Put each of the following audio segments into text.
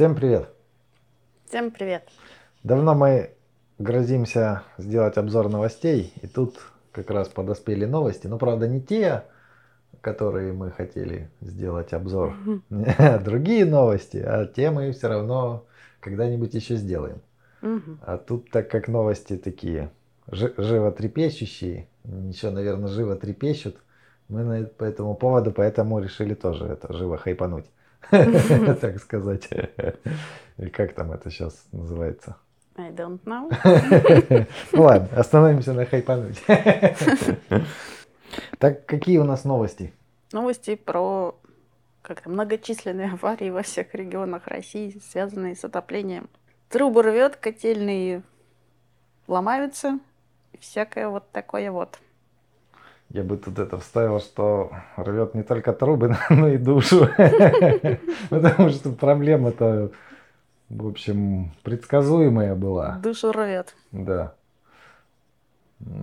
Всем привет! Всем привет! Давно мы грозимся сделать обзор новостей, и тут как раз подоспели новости. Но правда не те, которые мы хотели сделать обзор, другие новости, а те мы все равно когда-нибудь еще сделаем. А тут так как новости такие животрепещущие, ничего, наверное, живо трепещут, мы по этому поводу поэтому решили тоже это живо хайпануть. так сказать. И как там это сейчас называется? I don't know. ну ладно, остановимся на хайпануть. так, какие у нас новости? Новости про как многочисленные аварии во всех регионах России, связанные с отоплением. Трубы рвет, котельные ломаются, всякое вот такое вот. Я бы тут это вставил, что рвет не только трубы, но и душу. Потому что проблема-то, в общем, предсказуемая была. Душу рвет. Да.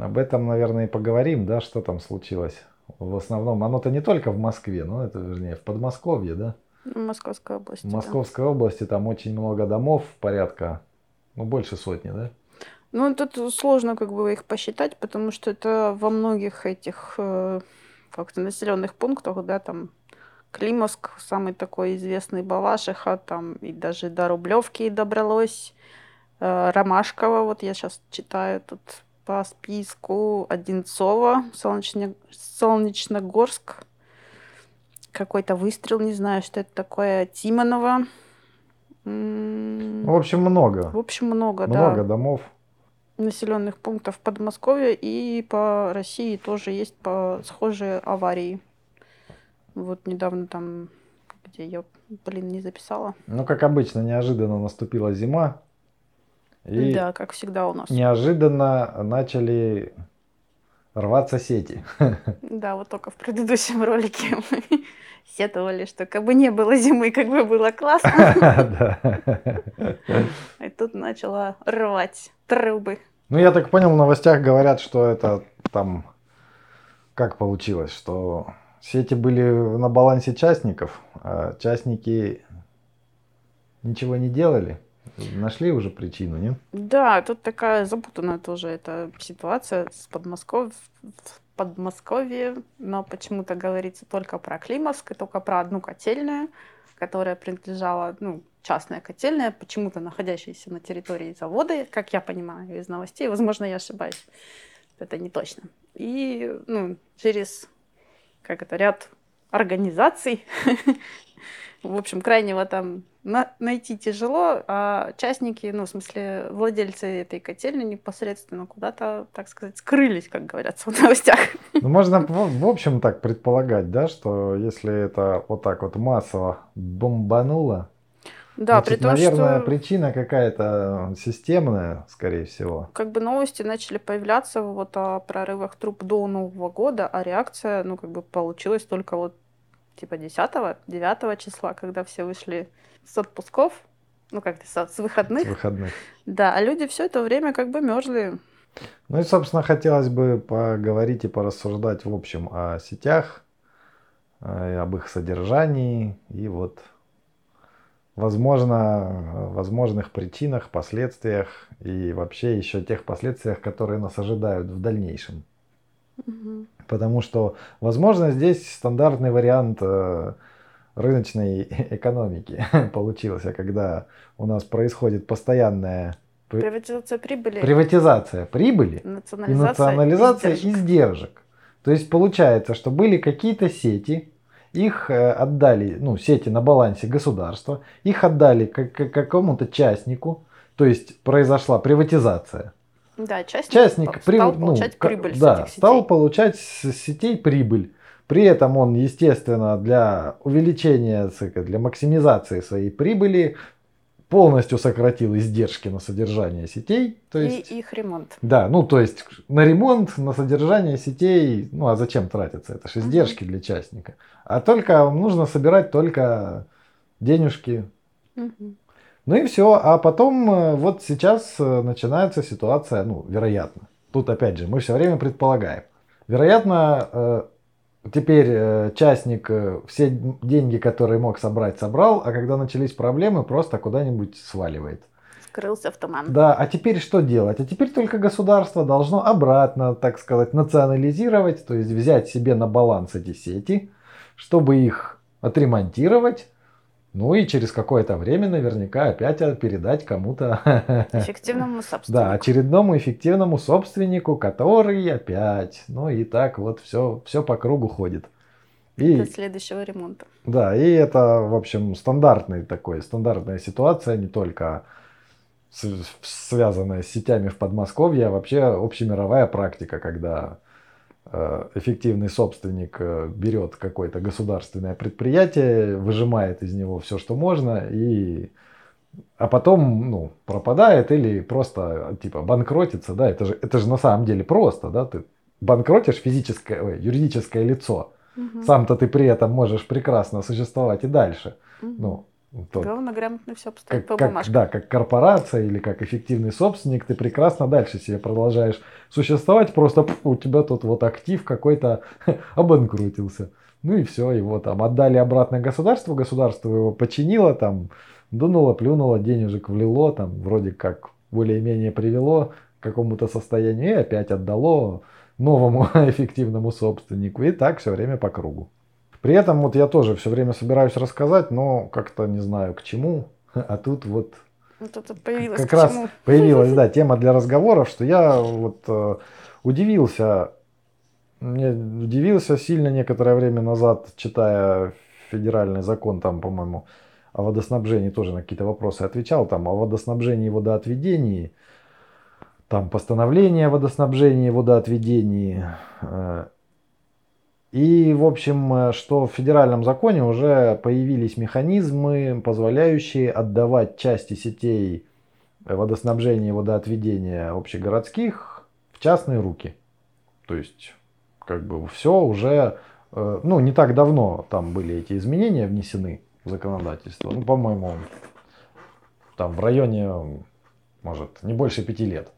Об этом, наверное, и поговорим, да, что там случилось. В основном, оно-то не только в Москве, но это, вернее, в Подмосковье, да? В Московской области. В Московской да. области там очень много домов, порядка, ну, больше сотни, да? Ну, тут сложно как бы их посчитать, потому что это во многих этих э, как-то населенных пунктах, да, там Климовск, самый такой известный Балашиха, там и даже до Рублевки добралось. Э, Ромашково, вот я сейчас читаю тут по списку, Одинцово, Солнечно... Солнечногорск, какой-то выстрел, не знаю, что это такое, Тимонова. В общем, много. В общем, много, много да. Много домов населенных пунктов Подмосковья и по России тоже есть по схожие аварии. Вот недавно там, где я, блин, не записала. Ну, как обычно, неожиданно наступила зима. И да, как всегда у нас. Неожиданно начали рваться сети. Да, вот только в предыдущем ролике мы сетовали, что как бы не было зимы, как бы было классно. И тут начала рвать трубы. Ну, я так понял, в новостях говорят, что это там... Как получилось, что сети были на балансе частников, а частники ничего не делали. Нашли уже причину, не? Да, тут такая запутанная тоже эта ситуация с Подмосковьем. Подмосковье, но почему-то говорится только про Климовск и только про одну котельную, которая принадлежала, ну, частная котельная, почему-то находящаяся на территории завода, как я понимаю из новостей. Возможно, я ошибаюсь. Это не точно. И ну, через как это, ряд организаций в общем, крайнего там на найти тяжело, а частники, ну, в смысле, владельцы этой котельни непосредственно куда-то, так сказать, скрылись, как говорятся в новостях. Ну, можно, в, в общем, так предполагать, да, что если это вот так вот массово бомбануло, да, Значит, при том, наверное, что... причина какая-то системная, скорее всего. Как бы новости начали появляться вот о прорывах труб до Нового года, а реакция, ну, как бы получилась только вот типа 10-9 числа, когда все вышли с отпусков, ну как то с выходных. С выходных. Да, а люди все это время как бы мерзли. Ну и, собственно, хотелось бы поговорить и порассуждать в общем о сетях, э, об их содержании и вот возможно, возможных причинах, последствиях и вообще еще тех последствиях, которые нас ожидают в дальнейшем. Угу. Потому что, возможно, здесь стандартный вариант э, рыночной экономики получился, когда у нас происходит постоянная приватизация прибыли, приватизация прибыли национализация и национализация издержек. издержек. То есть получается, что были какие-то сети, их э, отдали, ну, сети на балансе государства, их отдали к какому-то частнику, то есть произошла приватизация. Да, частник, частник стал при, получать ну, прибыль да, с этих сетей. стал получать с сетей прибыль. При этом он, естественно, для увеличения, для максимизации своей прибыли полностью сократил издержки на содержание сетей. То есть, и их ремонт. Да, ну то есть на ремонт, на содержание сетей, ну а зачем тратиться? Это же издержки угу. для частника. А только нужно собирать только денежки. Угу. Ну и все. А потом э, вот сейчас э, начинается ситуация, ну, вероятно. Тут опять же, мы все время предполагаем. Вероятно, э, теперь частник все деньги, которые мог собрать, собрал, а когда начались проблемы, просто куда-нибудь сваливает. Скрылся в туман. Да, а теперь что делать? А теперь только государство должно обратно, так сказать, национализировать, то есть взять себе на баланс эти сети, чтобы их отремонтировать, ну и через какое-то время наверняка опять передать кому-то. Эффективному собственнику. Да, очередному эффективному собственнику, который опять. Ну и так вот все, все по кругу ходит. И, До следующего ремонта. Да, и это, в общем, стандартный такой, стандартная ситуация, не только связанная с сетями в Подмосковье, а вообще общемировая практика, когда эффективный собственник э, берет какое-то государственное предприятие, выжимает из него все, что можно, и а потом ну, пропадает или просто типа банкротится, да, это же, это же на самом деле просто, да, ты банкротишь физическое, ой, юридическое лицо, угу. сам-то ты при этом можешь прекрасно существовать и дальше, угу. ну, тот, Главное грамотно все поставить как, по бумажкам. да, как корпорация или как эффективный собственник, ты прекрасно дальше себе продолжаешь существовать, просто пф, у тебя тут вот актив какой-то обанкротился. Ну и все, его там отдали обратно государству, государство его починило, там дунуло, плюнуло, денежек влило, там вроде как более-менее привело к какому-то состоянию и опять отдало новому эффективному собственнику. И так все время по кругу. При этом вот я тоже все время собираюсь рассказать, но как-то не знаю к чему. А тут вот вот это появилось как раз чему? появилась, да, тема для разговоров, что я вот э, удивился, мне удивился сильно некоторое время назад, читая федеральный закон, там, по-моему, о водоснабжении, тоже на какие-то вопросы отвечал, там, о водоснабжении и водоотведении, там, постановление о водоснабжении и водоотведении, э, и, в общем, э, что в федеральном законе уже появились механизмы, позволяющие отдавать части сетей водоснабжения и водоотведения общегородских в частные руки. То есть, как бы все уже, э, ну, не так давно там были эти изменения внесены в законодательство. Ну, по-моему, там в районе, может, не больше пяти лет.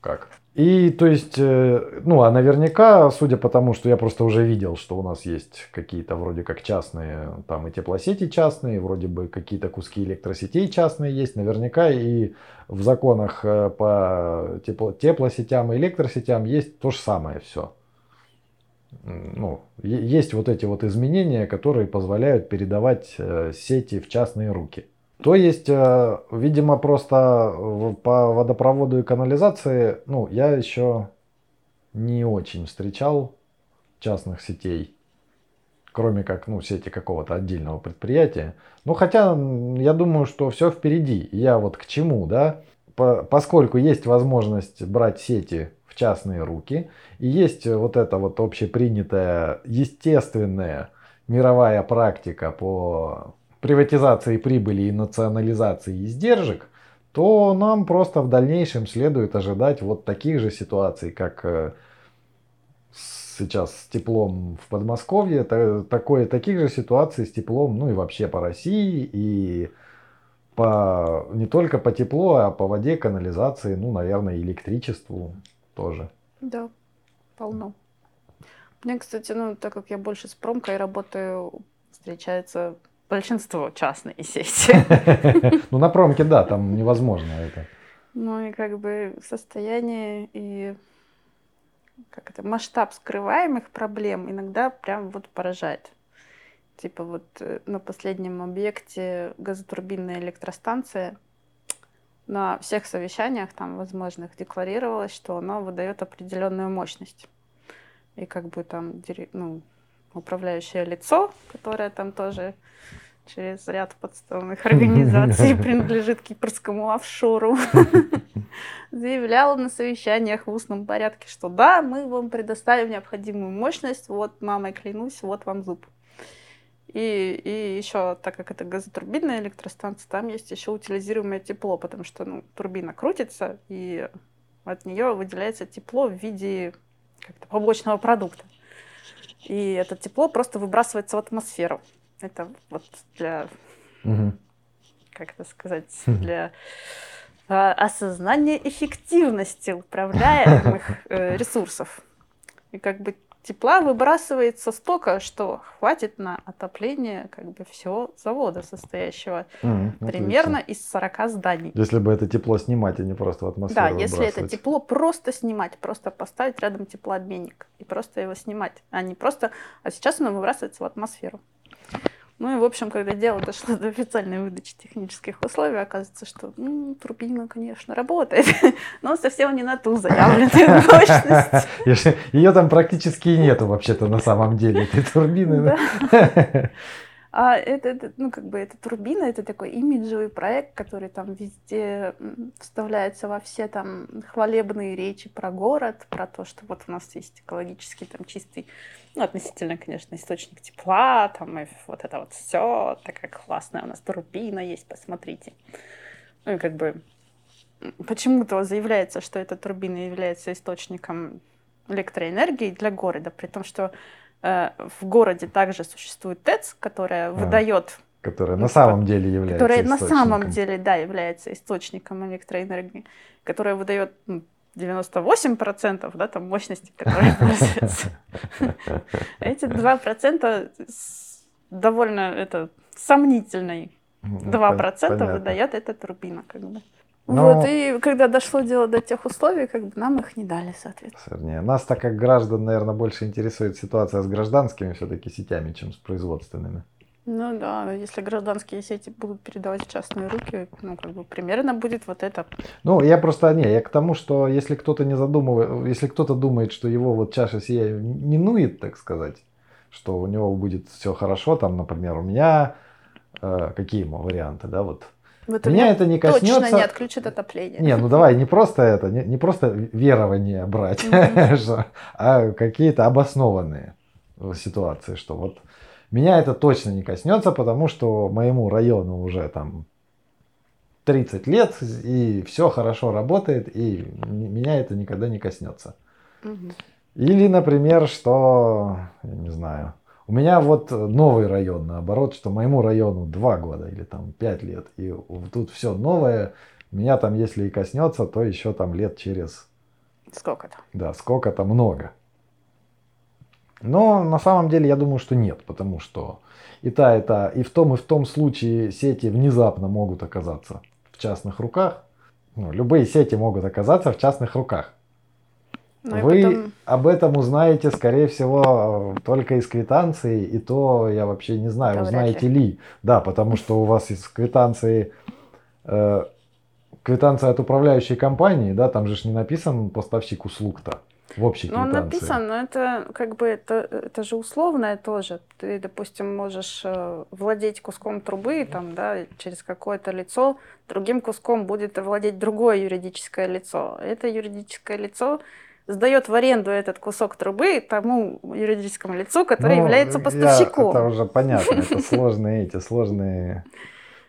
Как? И то есть, э, ну а наверняка, судя по тому, что я просто уже видел, что у нас есть какие-то вроде как частные, там и теплосети частные, вроде бы какие-то куски электросетей частные есть, наверняка и в законах э, по тепло, теплосетям и электросетям есть то же самое все. Ну, есть вот эти вот изменения, которые позволяют передавать э, сети в частные руки. То есть, э, видимо, просто по водопроводу и канализации, ну, я еще не очень встречал частных сетей, кроме как, ну, сети какого-то отдельного предприятия. Ну, хотя, я думаю, что все впереди. Я вот к чему, да? По, поскольку есть возможность брать сети в частные руки, и есть вот эта вот общепринятая, естественная мировая практика по приватизации прибыли и национализации издержек, то нам просто в дальнейшем следует ожидать вот таких же ситуаций, как э, сейчас с теплом в Подмосковье, такое, таких же ситуаций с теплом, ну и вообще по России, и по, не только по теплу, а по воде, канализации, ну, наверное, электричеству тоже. Да, полно. Мне, кстати, ну, так как я больше с промкой работаю, встречается большинство частные сети. Ну, на промке, да, там невозможно это. Ну и как бы состояние и как это, масштаб скрываемых проблем иногда прям вот поражает. Типа вот э, на последнем объекте газотурбинная электростанция на всех совещаниях там возможных декларировалось, что она выдает определенную мощность. И как бы там ну, управляющее лицо, которое там тоже через ряд подставных организаций принадлежит кипрскому офшору, заявляла на совещаниях в устном порядке, что да, мы вам предоставим необходимую мощность, вот мамой клянусь, вот вам зуб. И, и еще, так как это газотурбинная электростанция, там есть еще утилизируемое тепло, потому что ну, турбина крутится, и от нее выделяется тепло в виде как-то побочного продукта. И это тепло просто выбрасывается в атмосферу. Это вот для, угу. как это сказать, для а, осознания эффективности управляемых э, ресурсов. И как бы тепла выбрасывается столько, что хватит на отопление как бы всего завода, состоящего mm, примерно из 40 зданий. Если бы это тепло снимать, а не просто в атмосферу Да, если это тепло просто снимать, просто поставить рядом теплообменник и просто его снимать, а не просто... А сейчас оно выбрасывается в атмосферу. Ну и, в общем, когда дело дошло до официальной выдачи технических условий, оказывается, что ну, турбина, конечно, работает, но совсем не на ту заявленную мощность. Ее там практически нету вообще-то на самом деле, этой турбины. А это, это, ну, как бы, эта турбина, это такой имиджевый проект, который там везде вставляется во все там хвалебные речи про город, про то, что вот у нас есть экологически там чистый, ну, относительно, конечно, источник тепла, там, и вот это вот все, такая классная у нас турбина есть, посмотрите. Ну, и как бы почему-то заявляется, что эта турбина является источником электроэнергии для города, при том, что Э, в городе также существует ТЭЦ, которая а, выдает... Которая на самом деле является Которая на самом деле, да, является источником электроэнергии, которая выдает ну, 98% да, там, мощности, которая пользуется. Эти 2% довольно это, сомнительный 2% выдает эта турбина. Как бы. Но... Вот, и когда дошло дело до тех условий, как бы нам их не дали, соответственно. Нас, так как граждан, наверное, больше интересует ситуация с гражданскими все-таки сетями, чем с производственными. Ну да, если гражданские сети будут передавать в частные руки, ну как бы примерно будет вот это. Ну я просто не, я к тому, что если кто-то не задумывает, если кто-то думает, что его вот чаша сия минует, так сказать, что у него будет все хорошо, там, например, у меня э, какие варианты, да, вот вот Меня это не коснется. Точно не отключит отопление. Не, ну давай, не просто это, не, не просто верование брать, а какие-то обоснованные ситуации, что вот меня это точно не коснется, потому что моему району уже там 30 лет, и все хорошо работает, и меня это никогда не коснется. Или, например, что, я не знаю, у меня вот новый район, наоборот, что моему району 2 года или там 5 лет. И тут все новое. Меня там, если и коснется, то еще там лет через... Сколько-то. Да, сколько-то много. Но на самом деле я думаю, что нет, потому что и та, и та, и в том, и в том случае сети внезапно могут оказаться в частных руках. Ну, любые сети могут оказаться в частных руках. Ну, Вы потом... об этом узнаете, скорее всего, только из квитанции, и то я вообще не знаю, да, узнаете ли. ли. Да, потому что у вас из квитанции э, квитанция от управляющей компании, да, там же не написан поставщик услуг-то в общей квитанции. Ну, написан, но это как бы это, это же условное тоже. Ты, допустим, можешь э, владеть куском трубы, там, да, через какое-то лицо, другим куском будет владеть другое юридическое лицо. Это юридическое лицо сдает в аренду этот кусок трубы тому юридическому лицу, который ну, является поставщиком. Я, это уже понятно, это сложные эти сложные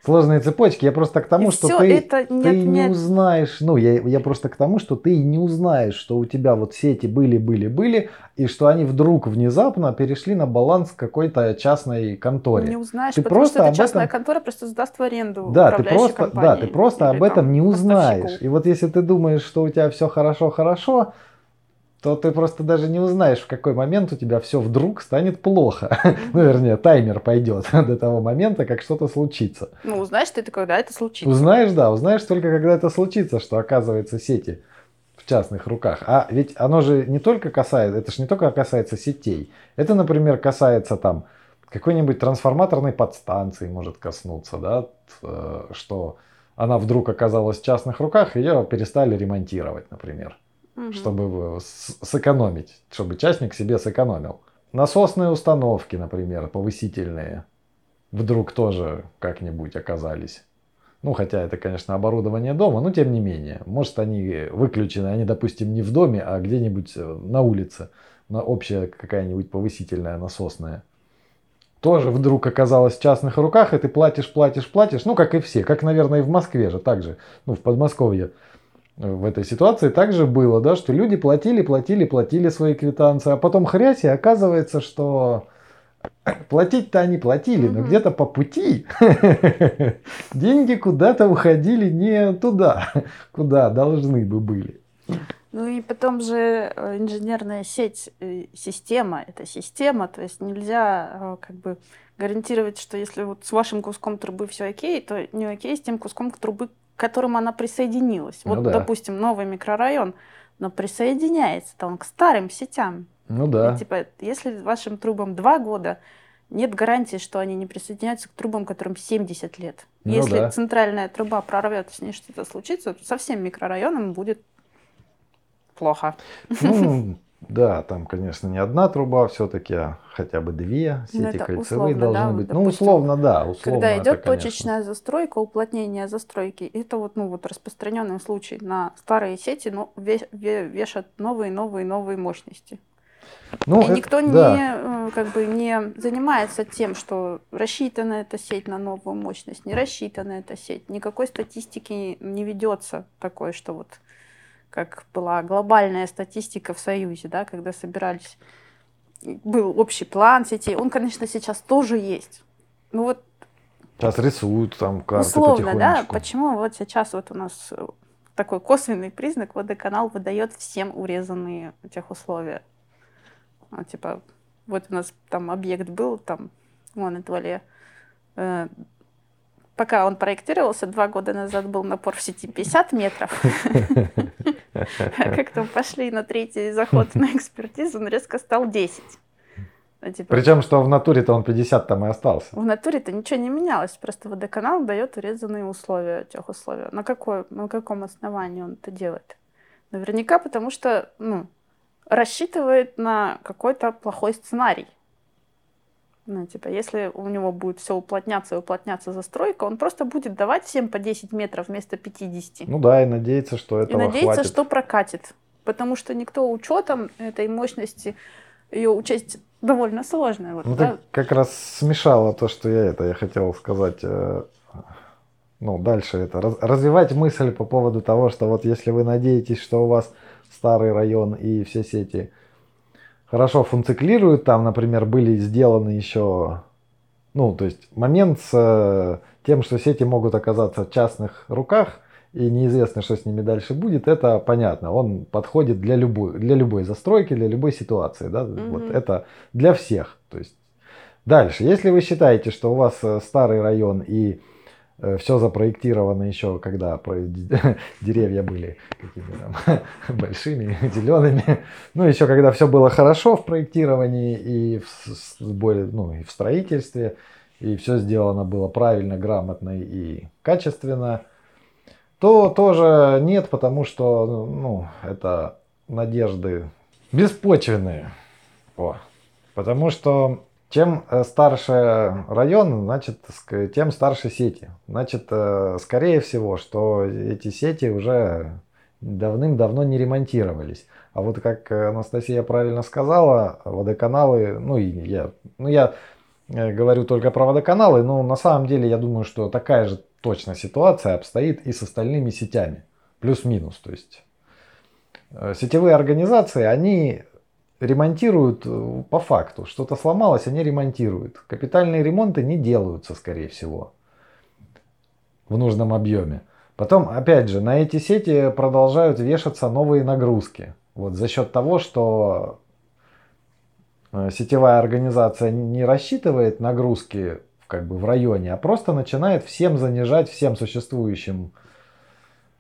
сложные цепочки. Я просто к тому, и что ты, это нет, ты не узнаешь. Ну, я, я просто к тому, что ты не узнаешь, что у тебя вот сети были, были, были, и что они вдруг внезапно перешли на баланс какой-то частной конторе. Не узнаешь, ты потому просто что эта частная этом... контора просто сдаст в аренду. Да, ты просто, да, ты просто об этом не узнаешь. И вот если ты думаешь, что у тебя все хорошо, хорошо, то ты просто даже не узнаешь, в какой момент у тебя все вдруг станет плохо. ну, вернее, таймер пойдет до того момента, как что-то случится. Ну, узнаешь ты, когда это случится. Узнаешь, да, узнаешь только, когда это случится, что оказывается сети в частных руках. А ведь оно же не только касается, это же не только касается сетей. Это, например, касается там какой-нибудь трансформаторной подстанции может коснуться, да, э, что она вдруг оказалась в частных руках, ее перестали ремонтировать, например угу. чтобы сэкономить, чтобы частник себе сэкономил. Насосные установки, например, повысительные, вдруг тоже как-нибудь оказались. Ну, хотя это, конечно, оборудование дома, но тем не менее. Может, они выключены, они, допустим, не в доме, а где-нибудь э, на улице. На общая какая-нибудь повысительная насосная. Тоже вдруг оказалась в частных руках, и ты платишь, платишь, платишь. Ну, как и все. Как, наверное, и в Москве же также. Ну, в Подмосковье в этой ситуации также было, да, что люди платили, платили, платили свои квитанции, а потом хрясь, и оказывается, что платить-то они платили, но где-то по пути деньги куда-то уходили не туда, куда должны бы были. Ну и потом же э, инженерная сеть, э, система, это система, то есть нельзя э, как бы гарантировать, что если вот с вашим куском трубы все окей, то не окей с тем куском трубы, к которому она присоединилась. Ну, вот, да. допустим, новый микрорайон, но присоединяется-то он к старым сетям. Ну да. И, типа, если вашим трубам два года, нет гарантии, что они не присоединяются к трубам, которым 70 лет. Ну, Если да. центральная труба прорвет, с ней что-то случится, то со всем микрорайоном будет плохо. Ну, да, там, конечно, не одна труба все-таки, а хотя бы две ну, сети кольцевые условно, должны да, быть. Ну, допустим, ну, условно, да. Условно когда идет это, точечная застройка, уплотнение застройки, это вот, ну, вот распространенный случай. На старые сети ну, вешат новые, новые, новые мощности. Ну, и это, никто да. не, э, как бы, не занимается тем, что рассчитана эта сеть на новую мощность, не рассчитана эта сеть. Никакой статистики не ведется такой, что вот как была глобальная статистика в Союзе, да, когда собирались, был общий план сетей. Он, конечно, сейчас тоже есть. Ну вот Сейчас рисуют там карты Условно, да? Почему вот сейчас вот у нас такой косвенный признак, водоканал выдает всем урезанные тех условия. А, типа, вот у нас там объект был, там, вон, Этвале, э, пока он проектировался, два года назад был напор в сети 50 метров. Как там пошли на третий заход на экспертизу, он резко стал 10. А, типа, Причем, что в натуре-то он 50 там и остался. В натуре-то ничего не менялось, просто водоканал дает урезанные условия, тех условия. На, какой, на каком основании он это делает? Наверняка потому что, ну, рассчитывает на какой-то плохой сценарий. Ну, типа, если у него будет все уплотняться и уплотняться застройка, он просто будет давать всем по 10 метров вместо 50. Ну да, и надеяться, что это И надеяться, хватит. что прокатит. Потому что никто учетом этой мощности ее учесть довольно сложно. Вот, ну, да? ты как раз смешало то, что я это, я хотел сказать. Э, ну, дальше это. Раз, развивать мысль по поводу того, что вот если вы надеетесь, что у вас старый район и все сети хорошо функционируют. Там, например, были сделаны еще, ну, то есть момент с э, тем, что сети могут оказаться в частных руках, и неизвестно, что с ними дальше будет, это понятно. Он подходит для любой, для любой застройки, для любой ситуации. Да? Угу. Вот это для всех. То есть дальше, если вы считаете, что у вас э, старый район и все запроектировано еще, когда деревья были какими там большими, зелеными. Ну, еще когда все было хорошо в проектировании и в, ну, и в строительстве, и все сделано было правильно, грамотно и качественно, то тоже нет, потому что ну, это надежды беспочвенные. О. Потому что чем э, старше район, значит, тем старше сети. Значит, э, скорее всего, что эти сети уже давным-давно не ремонтировались. А вот как Анастасия правильно сказала, водоканалы, ну и я, ну я э, говорю только про водоканалы, но на самом деле я думаю, что такая же точно ситуация обстоит и с остальными сетями. Плюс-минус, то есть сетевые организации, они ремонтируют э, по факту. Что-то сломалось, они ремонтируют. Капитальные ремонты не делаются, скорее всего, в нужном объеме. Потом, опять же, на эти сети продолжают вешаться новые нагрузки. Вот за счет того, что э, сетевая организация не рассчитывает нагрузки как бы в районе, а просто начинает всем занижать, всем существующим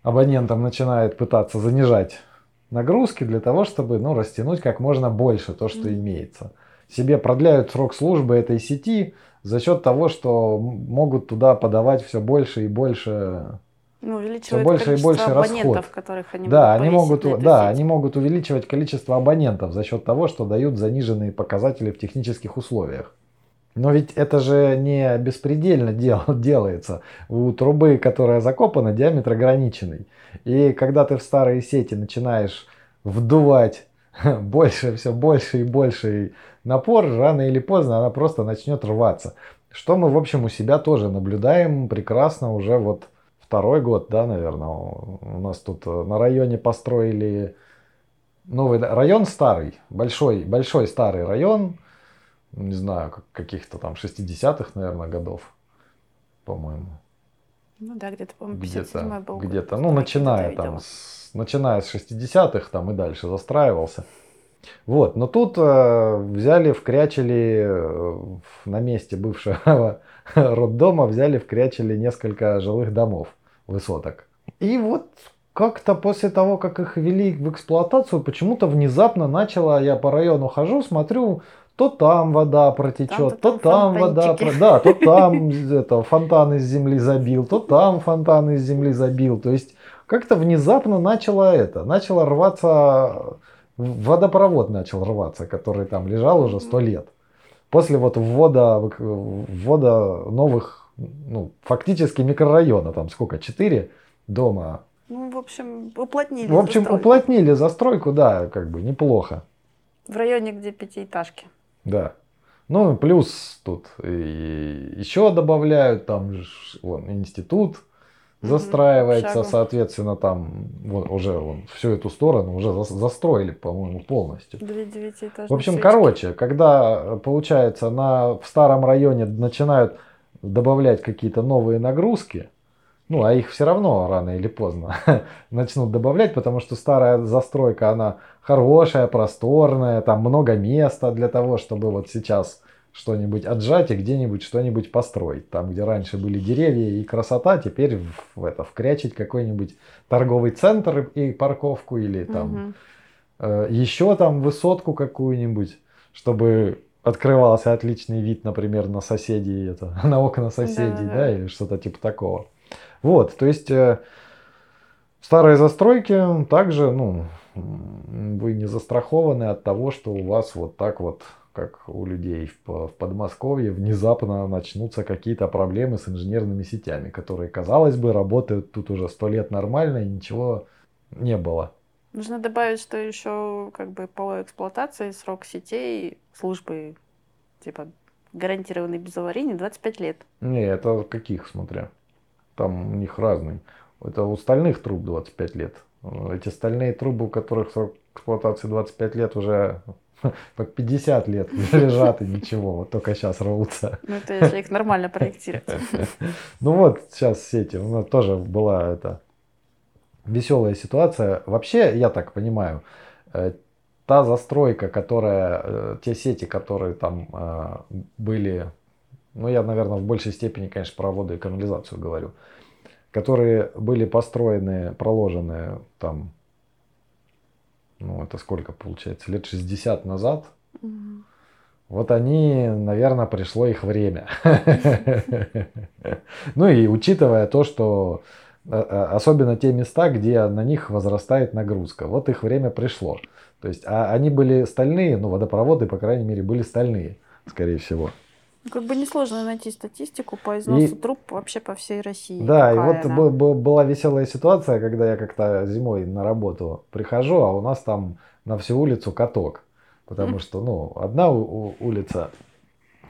абонентам начинает пытаться занижать нагрузки для того, чтобы ну, растянуть как можно больше то, что имеется. Себе продляют срок службы этой сети за счет того, что могут туда подавать все больше и больше ну, все больше и больше абонентов, расход. которых они да, они могут, да, сеть. они могут увеличивать количество абонентов за счет того, что дают заниженные показатели в технических условиях. Но ведь это же не беспредельно дел, делается. У трубы, которая закопана, диаметр ограниченный. И когда ты в старые сети начинаешь вдувать больше, все больше и больше напор, рано или поздно она просто начнет рваться. Что мы, в общем, у себя тоже наблюдаем прекрасно уже вот второй год, да, наверное. У нас тут на районе построили новый район старый, большой, большой старый район, не знаю, каких-то там 60-х, наверное, годов, по-моему. Ну да, где-то, по-моему, где-то, был. Где-то, ну, начиная там, с, начиная с 60-х там и дальше застраивался. Вот, но тут э, взяли, вкрячили э, на месте бывшего роддома, взяли, вкрячили несколько жилых домов, высоток. И вот как-то после того, как их ввели в эксплуатацию, почему-то внезапно начало, я по району хожу, смотрю, то там вода протечет, там, то там, там вода, да, то там это, фонтан из земли забил, то там фонтан из земли забил. То есть как-то внезапно начало это, начало рваться, водопровод начал рваться, который там лежал уже сто лет. После вот ввода, ввода новых, ну, фактически микрорайона, там сколько, четыре дома. Ну, в общем, уплотнили В общем, застройку. уплотнили застройку, да, как бы неплохо. В районе, где пятиэтажки. Да. Ну, плюс тут и еще добавляют, там вон, институт застраивается, mm соответственно, там вот, уже вон, всю эту сторону уже за, застроили, по-моему, полностью. В общем, свечки. короче, когда, получается, на, в старом районе начинают добавлять какие-то новые нагрузки, ну, а их все равно рано или поздно начнут добавлять, потому что старая застройка, она хорошая, просторная, там много места для того, чтобы вот сейчас что-нибудь отжать и где-нибудь что-нибудь построить. Там, где раньше были деревья и красота, теперь в, в это вкрячить какой-нибудь торговый центр и парковку или там угу. э, еще там высотку какую-нибудь, чтобы открывался отличный вид, например, на соседей, это, на окна соседей, да, да, да или что-то типа такого. Вот, то есть э, старые застройки также, ну, вы не застрахованы от того, что у вас вот так вот, как у людей в, в Подмосковье, внезапно начнутся какие-то проблемы с инженерными сетями, которые, казалось бы, работают тут уже сто лет нормально и ничего не было. Нужно добавить, что еще как бы по эксплуатации срок сетей службы типа гарантированный без аварийный 25 лет. Не, это каких, смотря. Там у них разный. Это у стальных труб 25 лет. Эти стальные трубы, у которых срок эксплуатации 25 лет, уже по 50 лет лежат и ничего, вот только сейчас рвутся. Ну это если их нормально проектировать. Ну вот сейчас сети, у нас тоже была эта веселая ситуация. Вообще, я так понимаю, э, та застройка, которая, э, те сети, которые там э, были ну я, наверное, в большей степени, конечно, про воду и канализацию говорю, которые были построены, проложены там, ну это сколько получается, лет 60 назад, угу. вот они, наверное, пришло их время. Ну и учитывая то, что э, э, особенно те места, где на них возрастает нагрузка, вот их время пришло. То есть, а они были стальные, ну водопроводы, по крайней мере, были стальные, скорее всего. Как бы несложно найти статистику по износу и... труб вообще по всей России. Да, и вот она. была веселая ситуация, когда я как-то зимой на работу прихожу, а у нас там на всю улицу каток. Потому что, ну, одна улица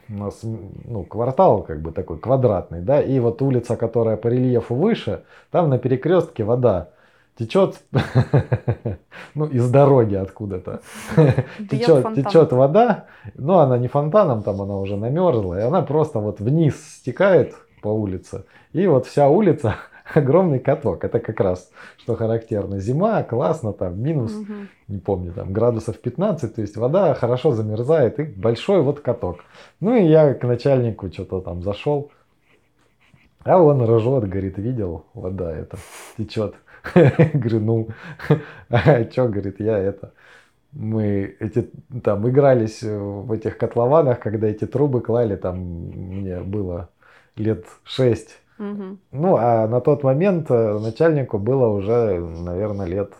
у нас, ну, квартал как бы такой квадратный, да, и вот улица, которая по рельефу выше, там на перекрестке вода течет, ну, из дороги откуда-то, течет, течет вода, но она не фонтаном, там она уже намерзла, и она просто вот вниз стекает по улице, и вот вся улица огромный каток. Это как раз, что характерно. Зима, классно, там минус, угу. не помню, там градусов 15, то есть вода хорошо замерзает, и большой вот каток. Ну и я к начальнику что-то там зашел, а он ржет, говорит, видел, вода это течет. Говорю, ну, а что, говорит, я это... Мы эти, там игрались в этих котлованах, когда эти трубы клали, там мне было лет шесть. Угу. Ну, а на тот момент э, начальнику было уже, наверное, лет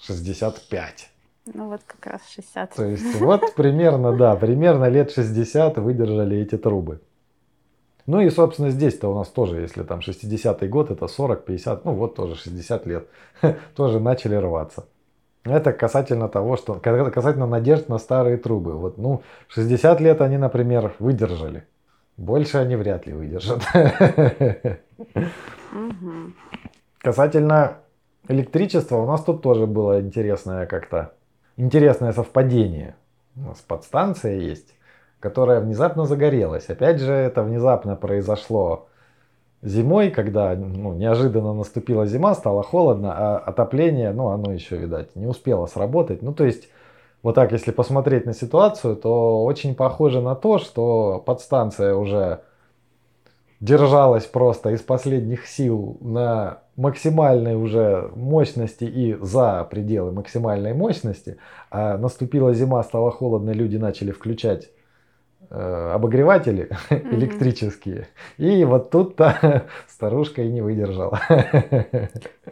65. Ну вот как раз 60. То есть вот примерно, да, примерно лет 60 выдержали эти трубы. Ну и, собственно, здесь-то у нас тоже, если там 60-й год, это 40-50, ну вот тоже 60 лет, тоже начали рваться. Это касательно того, что касательно надежд на старые трубы. Вот, ну, 60 лет они, например, выдержали. Больше они вряд ли выдержат. Касательно электричества, у нас тут тоже было интересное как-то интересное совпадение. У нас подстанция есть которая внезапно загорелась. Опять же, это внезапно произошло зимой, когда ну, неожиданно наступила зима, стало холодно, а отопление, ну, оно еще, видать, не успело сработать. Ну, то есть, вот так, если посмотреть на ситуацию, то очень похоже на то, что подстанция уже держалась просто из последних сил на максимальной уже мощности и за пределы максимальной мощности. А наступила зима, стало холодно, люди начали включать обогреватели mm-hmm. электрические. И вот тут-то старушка и не выдержала.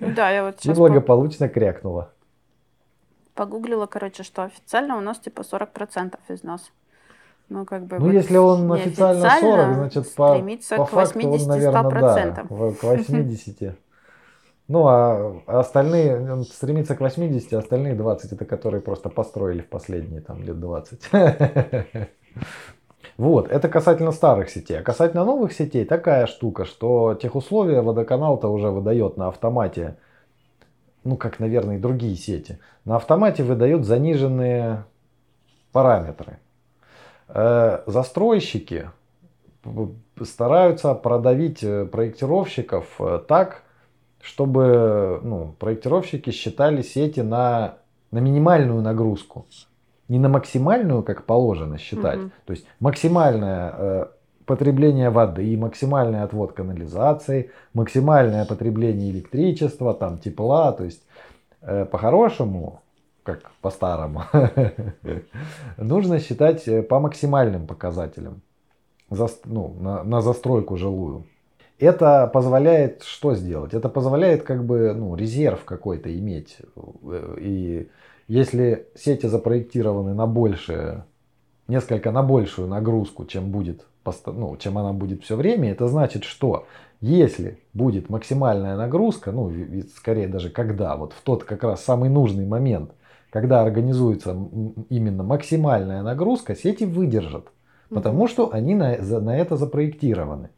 Да, я вот И благополучно крякнула. Погуглила, короче, что официально у нас типа 40% износ. Ну, как бы ну вот если он официально 40, значит, по, по к факту он, наверное, да, к 80. Ну, а остальные, он стремится к 80, а остальные 20, это которые просто построили в последние там лет 20. Вот, это касательно старых сетей. А касательно новых сетей такая штука, что тех условия водоканал-то уже выдает на автомате, ну, как, наверное, и другие сети. На автомате выдает заниженные параметры. Э, застройщики стараются продавить э, проектировщиков э, так, чтобы ну, проектировщики считали сети на, на минимальную нагрузку. Не на максимальную, как положено считать. Угу. То есть максимальное э, потребление воды, максимальный отвод канализации, максимальное потребление электричества, там, тепла. То есть э, по-хорошему как по-старому, нужно считать э, по максимальным показателям за, ну, на, на застройку жилую. Это позволяет что сделать? Это позволяет как бы ну, резерв какой-то иметь. Э, и если сети запроектированы на большее, несколько на большую нагрузку, чем будет, ну, чем она будет все время, это значит, что если будет максимальная нагрузка, ну, скорее даже когда, вот в тот как раз самый нужный момент – когда организуется именно максимальная нагрузка, сети выдержат, потому что они на, на это запроектированы.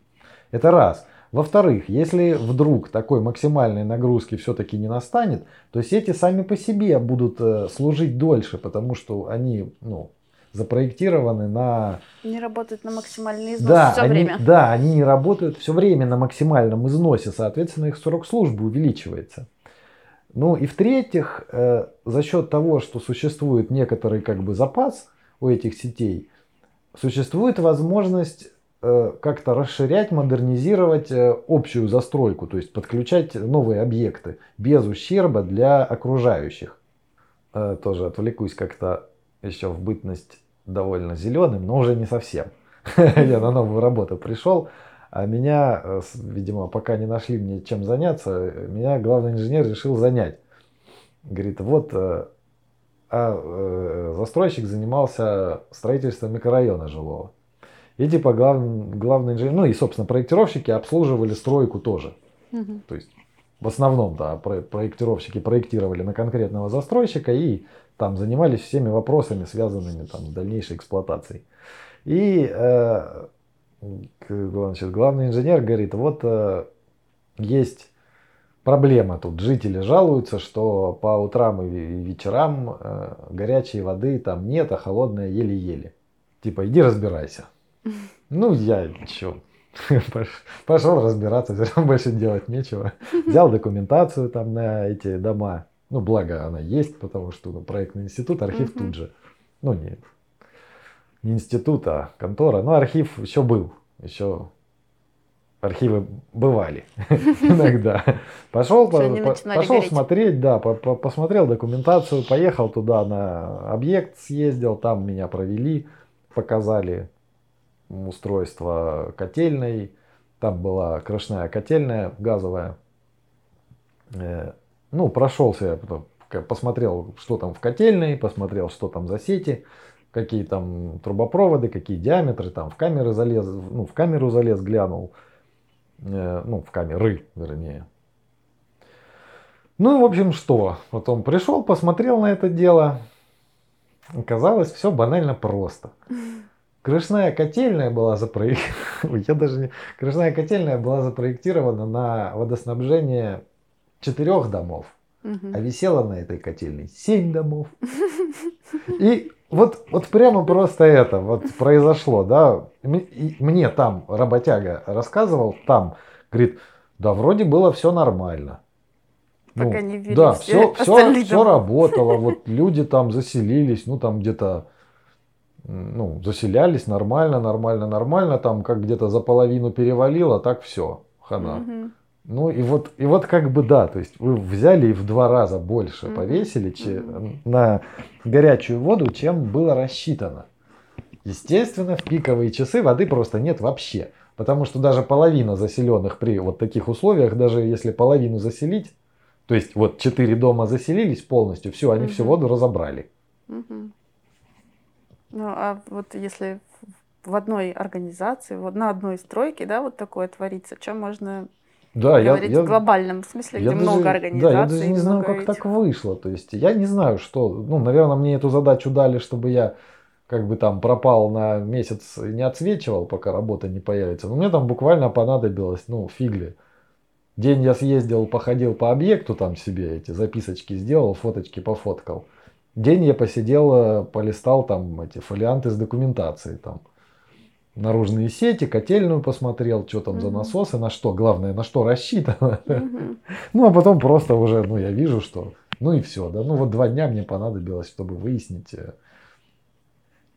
Это раз. Во-вторых, если вдруг такой максимальной нагрузки все-таки не настанет, то сети сами по себе будут э, служить дольше, потому что они ну, запроектированы на... Не работают на максимальный износ да, все они, время. Да, они не работают все время на максимальном износе, соответственно их срок службы увеличивается. Ну и в-третьих, э, за счет того, что существует некоторый как бы запас у этих сетей, существует возможность как-то расширять, модернизировать э, общую застройку, то есть подключать новые объекты без ущерба для окружающих. Тоже отвлекусь как-то еще в бытность довольно зеленым, но уже не совсем. Я на новую работу пришел. А меня, э, видимо, пока не нашли мне чем заняться, меня главный инженер решил занять. Говорит, вот, э, а э, застройщик занимался строительством микрорайона жилого. И типа глав, главный инженер, ну и, собственно, проектировщики обслуживали стройку тоже. Угу. То есть в основном, да, проектировщики проектировали на конкретного застройщика и там занимались всеми вопросами, связанными там, с дальнейшей эксплуатацией. И э, значит, главный инженер говорит, вот э, есть проблема тут. Жители жалуются, что по утрам и вечерам э, горячей воды там нет, а холодная еле-еле. Типа, иди разбирайся. Ну, я чё, пошел разбираться, все равно больше делать нечего. Взял документацию там на эти дома. Ну, благо она есть, потому что ну, проектный институт, архив тут же. Ну, нет, не институт, а контора. Но архив еще был. Еще архивы бывали иногда. Пошел, пошел смотреть, да, посмотрел документацию, поехал туда на объект, съездил, там меня провели, показали устройство котельной. Там была крышная котельная газовая. Э, ну, прошелся, посмотрел, что там в котельной, посмотрел, что там за сети какие там трубопроводы, какие диаметры, там в камеры залез, ну, в камеру залез, глянул, э, ну, в камеры, вернее. Ну в общем, что? Потом пришел, посмотрел на это дело. Оказалось, все банально просто. Крышная котельная была запроектирована, я даже не... Крышная котельная была запроектирована на водоснабжение четырех домов. А висела на этой котельной семь домов. И вот, вот прямо просто это вот произошло, да. Мне там работяга рассказывал, там говорит, да вроде было все нормально. Пока ну, не да, все, все, все работало, вот люди там заселились, ну там где-то ну, заселялись нормально, нормально, нормально, там как где-то за половину перевалило, так все, хана. Угу. Ну и вот, и вот как бы да, то есть вы взяли и в два раза больше угу. повесили угу. на горячую воду, чем было рассчитано. Естественно, в пиковые часы воды просто нет вообще. Потому что даже половина заселенных при вот таких условиях, даже если половину заселить, то есть вот четыре дома заселились полностью, все, они угу. всю воду разобрали. Угу. Ну, а вот если в одной организации, вот на одной стройке, да, вот такое творится, что можно да, говорить я, я, в глобальном смысле, я где даже, много организаций. Да, я даже не знаю, как этих. так вышло. То есть я не знаю, что, ну, наверное, мне эту задачу дали, чтобы я как бы там пропал на месяц и не отсвечивал, пока работа не появится. Но мне там буквально понадобилось, ну, фигли. День я съездил, походил по объекту там себе, эти записочки сделал, фоточки пофоткал. День я посидел, э, полистал там эти фолианты с документацией там. Наружные сети, котельную посмотрел, что там mm-hmm. за насосы, на что, главное, на что рассчитано. Mm-hmm. ну, а потом просто уже, ну, я вижу, что, ну и все, да. Ну, вот два дня мне понадобилось, чтобы выяснить, э,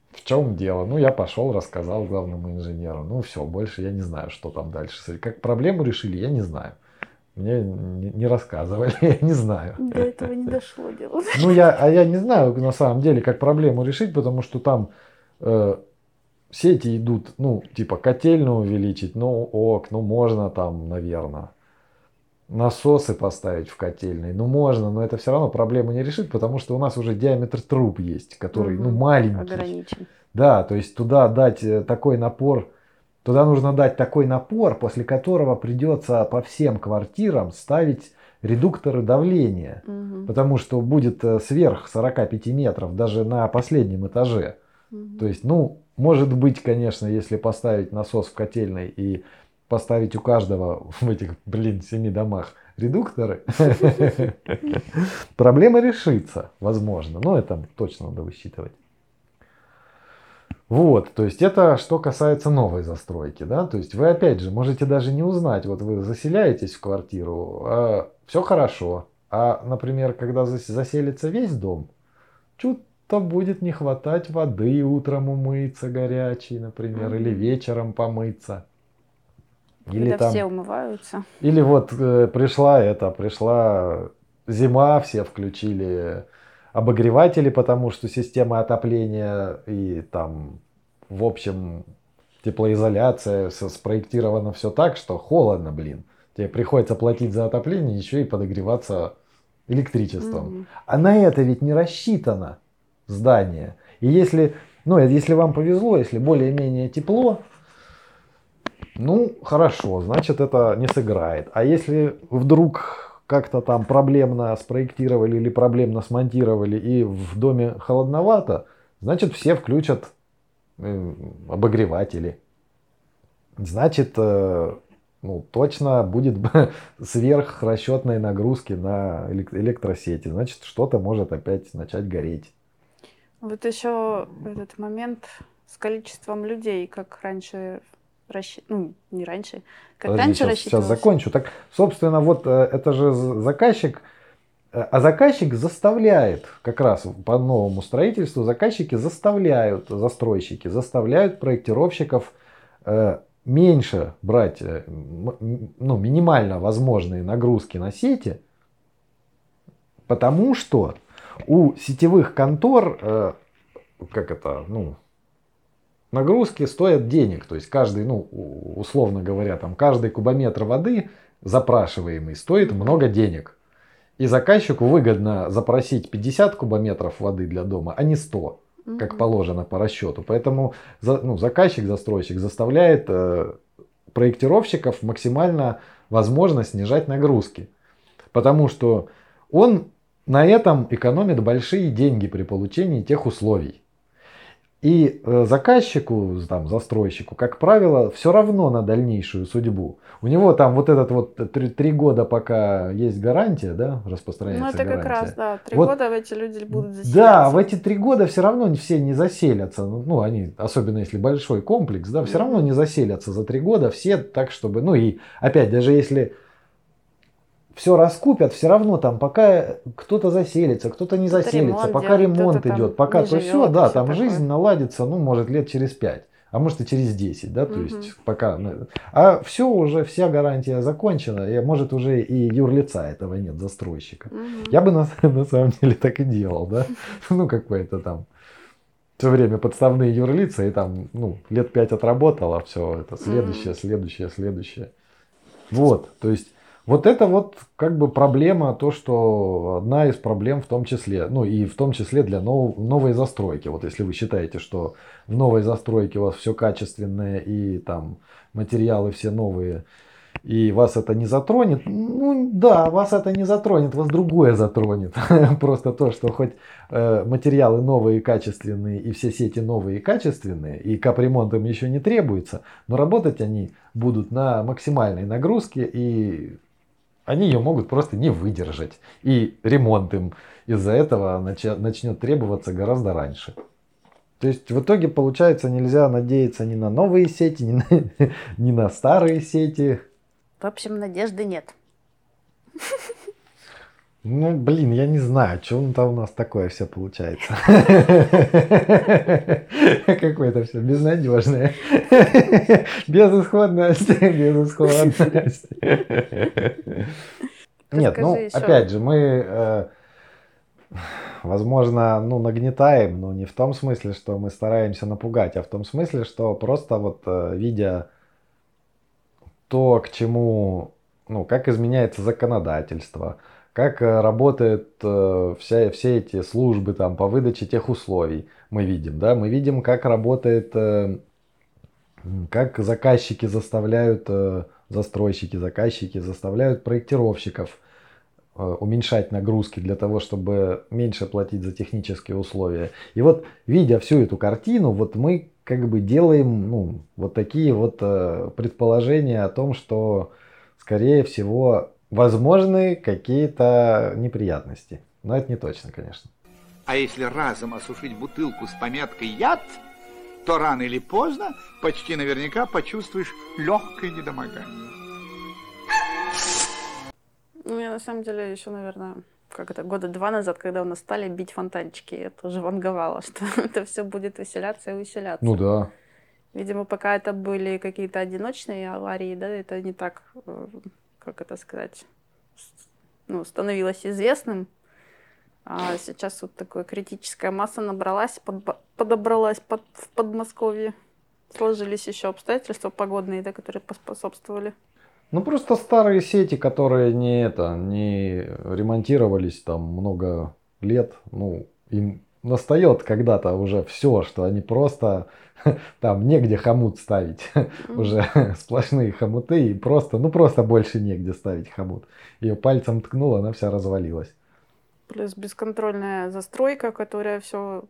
в чем дело. Ну, я пошел, рассказал главному инженеру. Ну, все, больше я не знаю, что там дальше. Как проблему решили, я не знаю. Мне не рассказывали, я не знаю. До этого не дошло дело. Ну, я, а я не знаю, на самом деле, как проблему решить, потому что там э, сети идут, ну, типа котельную увеличить, ну, ок, ну, можно там, наверное. Насосы поставить в котельной, ну, можно, но это все равно проблему не решит, потому что у нас уже диаметр труб есть, который, угу, ну, маленький. Ограничен. Да, то есть туда дать э, такой напор, Туда нужно дать такой напор, после которого придется по всем квартирам ставить редукторы давления. Угу. Потому что будет э, сверх 45 метров даже на последнем этаже. Угу. То есть, ну, может быть, конечно, если поставить насос в котельной и поставить у каждого в этих, блин, семи домах редукторы, проблема решится, возможно. Но это точно надо высчитывать. Вот, то есть это что касается новой застройки, да, то есть вы опять же можете даже не узнать, вот вы заселяетесь в квартиру, а все хорошо, а, например, когда заселится весь дом, что-то будет не хватать воды утром умыться горячей, например, mm-hmm. или вечером помыться. Или Когда там, все умываются. Или вот э, пришла это, пришла зима, все включили обогреватели, потому что система отопления и там, в общем, теплоизоляция спроектирована все так, что холодно, блин. Тебе приходится платить за отопление, еще и подогреваться электричеством. Mm-hmm. А на это ведь не рассчитано здание. И если, ну, если вам повезло, если более-менее тепло, ну, хорошо, значит это не сыграет. А если вдруг как-то там проблемно спроектировали или проблемно смонтировали и в доме холодновато, значит все включат э, обогреватели. Значит, э, ну, точно будет сверхрасчетной нагрузки на электросети. Значит, что-то может опять начать гореть. Вот еще этот момент с количеством людей, как раньше расщ... ну, не раньше, как Подожди, раньше сейчас. Сейчас закончу. Так, собственно, вот э, это же заказчик, э, а заказчик заставляет, как раз по новому строительству, заказчики заставляют, застройщики заставляют проектировщиков э, меньше брать, ну, минимально возможные нагрузки на сети, потому что у сетевых контор, как это, ну, нагрузки стоят денег. То есть каждый, ну, условно говоря, там каждый кубометр воды запрашиваемый стоит много денег. И заказчику выгодно запросить 50 кубометров воды для дома, а не 100, как положено по расчету. Поэтому ну, заказчик, застройщик заставляет э, проектировщиков максимально возможно снижать нагрузки. Потому что он на этом экономит большие деньги при получении тех условий. И э, заказчику, там, застройщику, как правило, все равно на дальнейшую судьбу. У него там вот этот вот три, три года, пока есть гарантия, да, распространяется Ну, это гарантия. как раз, да, три Вот- года эти люди будут заселяться. Да, в эти три года все равно все не заселятся. Ну, ну, они, особенно если большой комплекс, да, все равно не заселятся за три года все так, чтобы, ну и опять, даже если все раскупят, все равно там пока кто-то заселится, кто-то не Кто-то заселится, ремонт пока делает, ремонт идет, пока то все, да, всё там такое. жизнь наладится, ну, может, лет через пять. А может и через 10, да, то Мгм. есть пока... ну, А все уже, вся гарантия закончена, и может уже и юрлица этого нет, застройщика. Мгм. Я бы на, на самом деле так и делал, да. Ну, какое-то там все время подставные юрлица, и там, ну, лет пять отработало, все, это следующее, следующее, следующее. Вот, то есть, вот это вот как бы проблема, то, что одна из проблем в том числе, ну и в том числе для нов- новой застройки. Вот если вы считаете, что в новой застройке у вас все качественное и там материалы все новые, и вас это не затронет, ну да, вас это не затронет, вас другое затронет. Просто то, что хоть э, материалы новые и качественные, и все сети новые и качественные, и капремонт им еще не требуется, но работать они будут на максимальной нагрузке, и они ее могут просто не выдержать. И ремонт им из-за этого начнет требоваться гораздо раньше. То есть в итоге получается нельзя надеяться ни на новые сети, ни на, ни на старые сети. В общем, надежды нет. Ну, блин, я не знаю, что там у нас такое все получается. Какое-то все безнадежное. Безысходность, безысходность. Нет, ну, опять же, мы, э, возможно, ну, нагнетаем, но не в том смысле, что мы стараемся напугать, а в том смысле, что просто вот э, видя то, к чему, ну, как изменяется законодательство, как э, работают э, вся, все эти службы там по выдаче тех условий, мы видим, да, мы видим, как работает, э, как заказчики заставляют, э, застройщики, заказчики заставляют проектировщиков э, уменьшать нагрузки для того, чтобы меньше платить за технические условия. И вот, видя всю эту картину, вот мы как бы делаем ну, вот такие вот э, предположения о том, что, скорее всего, возможны какие-то неприятности. Но это не точно, конечно. А если разом осушить бутылку с пометкой «яд», то рано или поздно почти наверняка почувствуешь легкое недомогание. Ну, я на самом деле еще, наверное, как это, года два назад, когда у нас стали бить фонтанчики, я тоже ванговала, что это все будет выселяться и выселяться. Ну да. Видимо, пока это были какие-то одиночные аварии, да, это не так, э, как это сказать, ну, становилось известным. А сейчас вот такая критическая масса набралась, подбо- подобралась под, в Подмосковье. Сложились еще обстоятельства погодные, да, которые поспособствовали. Ну просто старые сети, которые не это, не ремонтировались там много лет, ну им настает когда-то уже все, что они просто там негде хомут ставить, уже сплошные хомуты и просто, ну просто больше негде ставить хомут. Ее пальцем ткнула, она вся развалилась. Плюс бесконтрольная застройка, которая все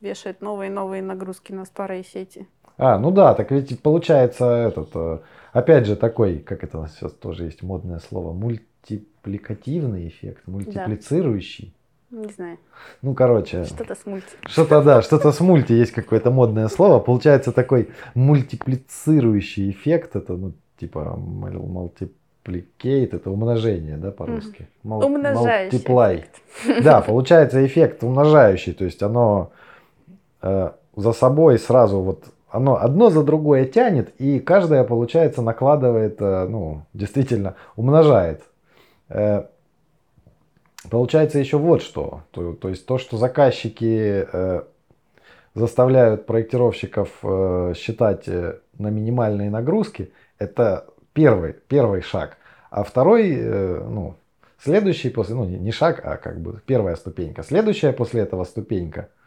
вешает новые и новые нагрузки на старые сети. А, ну да, так ведь получается этот, э, опять же такой, как это сейчас тоже есть модное слово, мультипликативный эффект, мультиплицирующий. Не знаю, Ну, короче, что-то с мульти. что-то да, что-то с мульти есть какое-то модное слово. Получается такой мультиплицирующий эффект, это ну типа мультипликейт, это умножение, да, по-русски. Мул- Умножающий эффект. Да, получается эффект умножающий, то есть оно э, за собой сразу вот оно одно за другое тянет, и каждое, получается, накладывает, э, ну, действительно, умножает. Э, получается еще вот что. То, то есть то, что заказчики э, заставляют проектировщиков э, считать э, на минимальные нагрузки, это первый, первый шаг. А второй, э, ну, следующий после, ну, не не шаг, а как бы первая ступенька. Следующая после этого ступенька –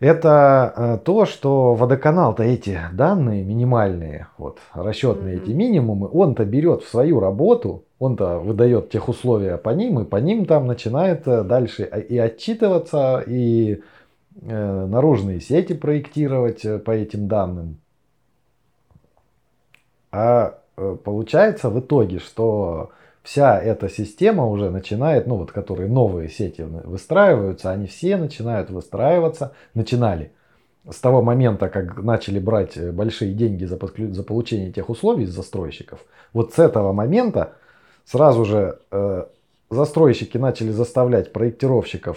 это э, то, что водоканал-то эти данные минимальные, вот, расчетные Мгм. эти минимумы, он-то берет в свою работу, он-то выдает тех условия по ним, и по ним там начинает э, дальше и отчитываться, и э, наружные сети проектировать э, по этим данным. А э, получается в итоге, что вся эта система уже начинает, ну вот которые новые сети выстраиваются, они все начинают выстраиваться, начинали с того момента, как начали брать большие деньги за, за получение тех условий из застройщиков, вот с этого момента сразу же э, застройщики начали заставлять проектировщиков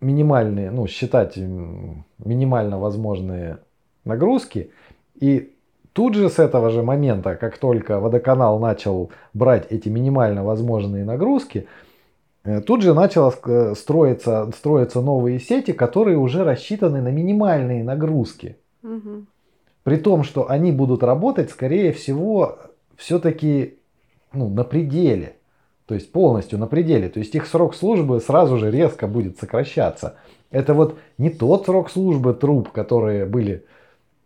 минимальные, ну, считать минимально возможные нагрузки. И тут же с этого же момента, как только водоканал начал брать эти минимально возможные нагрузки, э, тут же начало э, строиться, строиться новые сети, которые уже рассчитаны на минимальные нагрузки. Угу. При том, что они будут работать, скорее всего, все-таки ну, на пределе. То есть полностью на пределе. То есть их срок службы сразу же резко будет сокращаться. Это вот не тот срок службы труб, которые были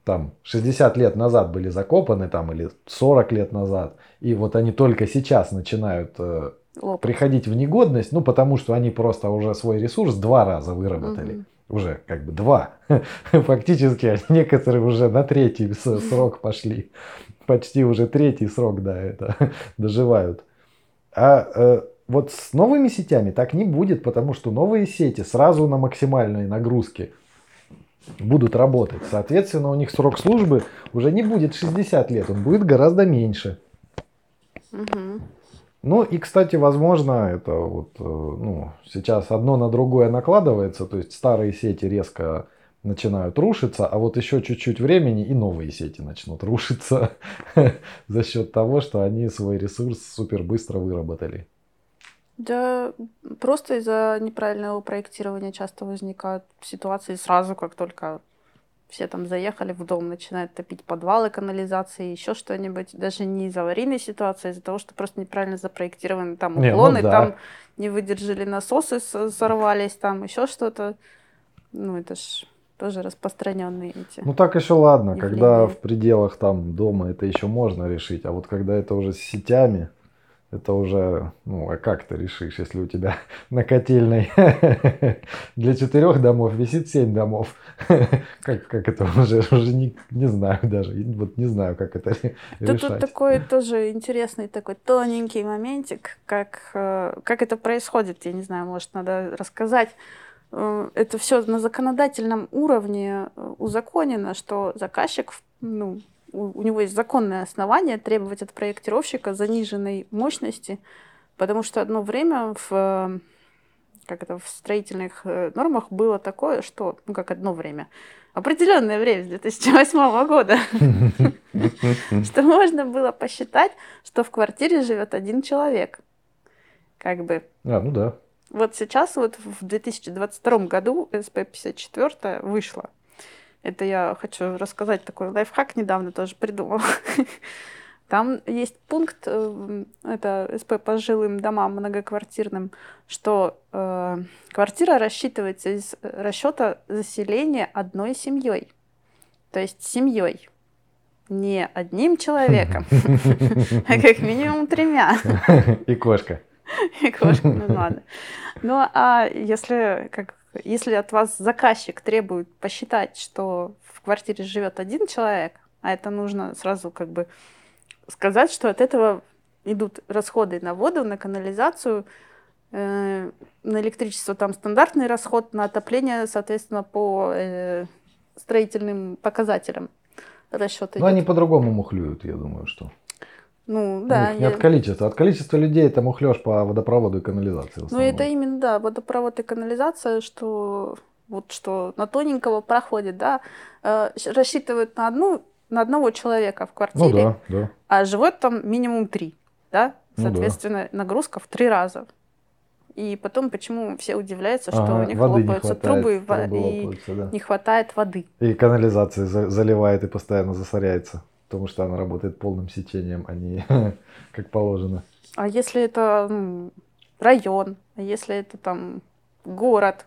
там 60 лет назад были закопаны там или 40 лет назад. И вот они только сейчас начинают э, приходить в негодность, ну потому что они просто уже свой ресурс два раза выработали. Угу. Уже как бы два. Фактически некоторые уже на третий срок пошли. Почти уже третий срок, да, это доживают. А э, вот с новыми сетями так не будет, потому что новые сети сразу на максимальной нагрузке будут работать. Соответственно, у них срок службы уже не будет 60 лет, он будет гораздо меньше. Угу. Ну и, кстати, возможно, это вот, э, ну, сейчас одно на другое накладывается, то есть старые сети резко начинают рушиться, а вот еще чуть-чуть времени и новые сети начнут рушиться за счет того, что они свой ресурс супер быстро выработали. Да, просто из-за неправильного проектирования часто возникают ситуации сразу, как только все там заехали в дом, начинают топить подвалы, канализации, еще что-нибудь. Даже не из аварийной ситуации, а из-за того, что просто неправильно запроектированы там уклоны, не, ну да. там не выдержали насосы, сорвались, там еще что-то. Ну, это ж тоже распространенные эти. Ну так еще ладно, явления. когда в пределах там дома это еще можно решить, а вот когда это уже с сетями, это уже, ну, а как ты решишь, если у тебя на котельной для четырех домов висит семь домов? как, как это уже, уже не, не знаю даже, вот не знаю, как это решать. Тут такой тоже интересный такой тоненький моментик, как, э, как это происходит, я не знаю, может, надо рассказать. Э, это все на законодательном уровне э, узаконено, что заказчик, ну, у, него есть законное основание требовать от проектировщика заниженной мощности, потому что одно время в э, как это в строительных нормах было такое, что, ну как одно время, определенное время, с 2008 года, что можно было посчитать, что в квартире живет один человек. Как бы. А, ну да. Вот сейчас вот в 2022 году СП-54 вышла. Это я хочу рассказать такой лайфхак, недавно тоже придумала. Там есть пункт, э, это СП по жилым домам многоквартирным, что э, квартира рассчитывается из расчета заселения одной семьей. То есть семьей. Не одним человеком, а как минимум тремя. И кошка. И кошка, ну ладно. Ну а если, как, если от вас заказчик требует посчитать, что в квартире живет один человек, а это нужно сразу как бы сказать, что от этого идут расходы на воду, на канализацию, э, на электричество там стандартный расход, на отопление, соответственно, по э, строительным показателям расчет Ну, они по-другому мухлюют, я думаю, что. Ну, да. Не я... от количества. От количества людей это мухлёж по водопроводу и канализации. Ну, это именно, да, водопровод и канализация, что вот что на тоненького проходит, да, э, рассчитывают на одну, на одного человека в квартире, ну, да, да. а живет там минимум три, да, соответственно, ну, да. нагрузка в три раза. И потом, почему все удивляются, что ага, у них лопаются трубы, трубы и лопаются, да. не хватает воды. И канализация заливает и постоянно засоряется потому что она работает полным сечением, а не как положено. А если это ну, район, а если это там город,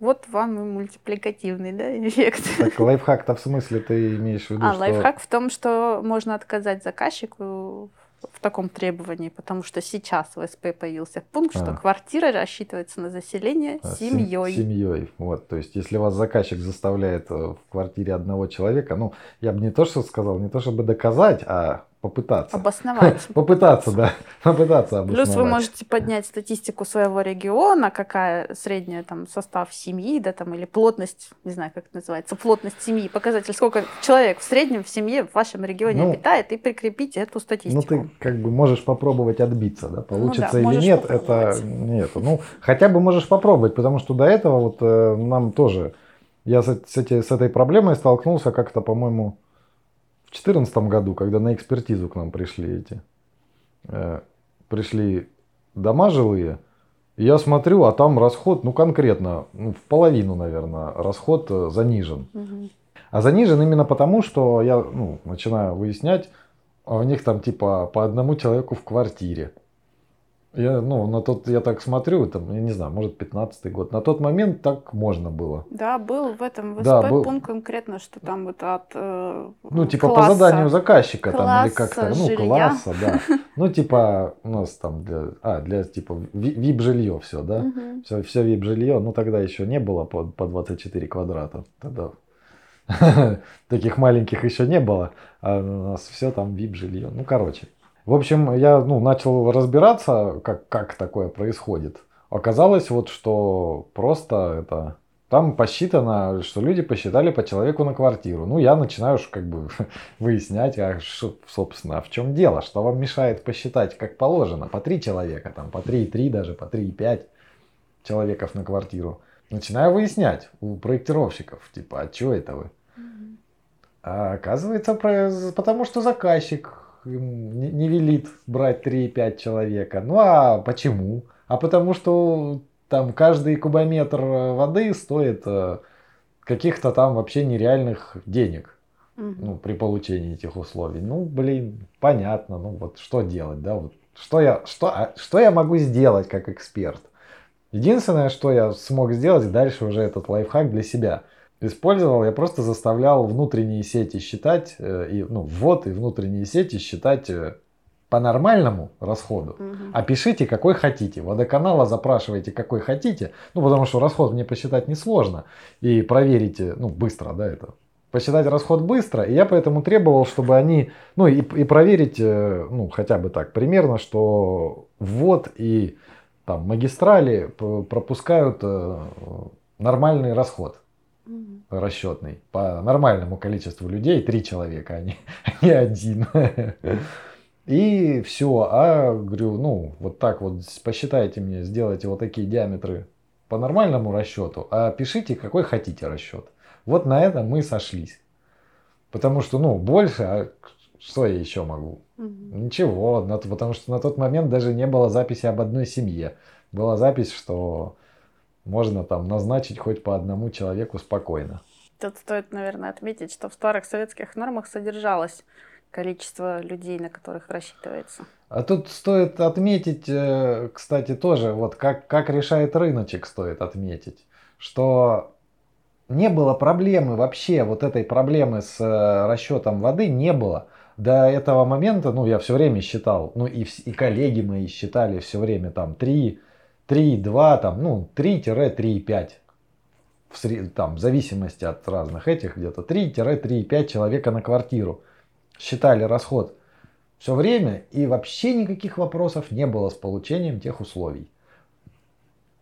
вот вам и мультипликативный да, эффект. Так лайфхак-то в смысле ты имеешь в виду, а, что... лайфхак в том, что можно отказать заказчику в в таком требовании, потому что сейчас в СП появился пункт, А. что квартира рассчитывается на заселение А, сем- семьей. Семьей. Вот, то есть, если вас заказчик заставляет э, в квартире одного человека, ну, я бы не то, что сказал, не то, чтобы доказать, а попытаться. Обосновать. Попытаться, да. Попытаться Плюс вы обосновать. можете поднять статистику своего региона, какая средняя там состав семьи, да, там, или плотность, не знаю, как это называется, плотность семьи, показатель, сколько человек в среднем в семье в вашем регионе Ну, обитает, и прикрепить эту Ну, статистику. ты как бы можешь попробовать отбиться, да, получится да, или нет, это нет. Ну, хотя бы можешь попробовать, потому что до этого вот э, нам тоже, я с, с, эти- с этой проблемой столкнулся как-то, по-моему, в 2014 году, когда на экспертизу к нам пришли эти, э, пришли дома жилые, я смотрю, а там расход, ну, конкретно, ну, в половину, наверное, расход э, занижен. Мгм. А занижен именно потому, что я ну, начинаю выяснять, а у них там типа по одному человеку в квартире. Я, ну, на тот, я так смотрю, там, я не знаю, может, 15 год. На тот момент так можно было. Да, был в этом в Да, был. пункт конкретно, что там вот от э, Ну, типа по класса. заданию заказчика там или класса как-то, ну, жилья. класса, да. Ну, типа у нас там для, а, для типа вип жилье все, да. Мгм. Все, все вип жилье, ну тогда еще не было по, по 24 квадрата. Тогда таких маленьких еще не было. А у нас все там вип жилье. Ну, короче. В общем, я ну, начал разбираться, как, как такое происходит. Оказалось, вот что просто это. Там посчитано, что люди посчитали по человеку на квартиру. Ну, я начинаю как бы выяснять, а что, собственно, а в чем дело, что вам мешает посчитать как положено, по три человека, там, по 3,3 даже, по 3,5 человеков на квартиру. Начинаю выяснять у проектировщиков, типа, а что это вы? А оказывается, потому что заказчик не не велит брать 3,5 человека. Ну а почему? А потому что там каждый кубометр э, воды стоит э, каких-то там вообще нереальных денег ну, при получении этих условий. Ну, блин, понятно. Ну, вот что делать, да? Вот что я, что, а что я могу сделать как эксперт? Единственное, что я смог сделать, дальше уже этот лайфхак для себя использовал, я просто заставлял внутренние сети считать, э, и, ну, ввод и внутренние сети считать э, по нормальному расходу. Мгм. А пишите какой хотите. Водоканала запрашивайте какой хотите. Ну, потому что расход мне посчитать несложно. И проверите, ну, быстро, да, это. Посчитать расход быстро. И я поэтому требовал, чтобы они, ну, и, и проверить, э, ну, хотя бы так, примерно, что ввод и там магистрали пропускают нормальный расход Мгм. расчетный по нормальному количеству людей, три человека, а не, а не один. И все. А говорю, ну, вот так вот посчитайте мне, сделайте вот такие диаметры по нормальному расчету, а пишите, какой хотите расчет. Вот на этом мы сошлись. Потому что, ну, больше, а что я еще могу? Мгм. Ничего, потому что на тот момент даже не было записи об одной семье. Была запись, что можно там назначить хоть по одному человеку спокойно. Тут стоит, наверное, отметить, что в старых советских нормах содержалось количество людей, на которых рассчитывается. А тут стоит отметить, э, кстати, тоже, вот как, как решает рыночек, стоит отметить, что не было проблемы вообще, вот этой проблемы с э, расчетом воды не было. До этого момента, ну, я все время считал, ну, и, и коллеги мои считали все время там 3, 3, 2, там, ну, 3-3,5. В, сре- там, в зависимости от разных этих, где-то 3-3,5 человека на квартиру. Считали расход все время, и вообще никаких вопросов не было с получением тех условий.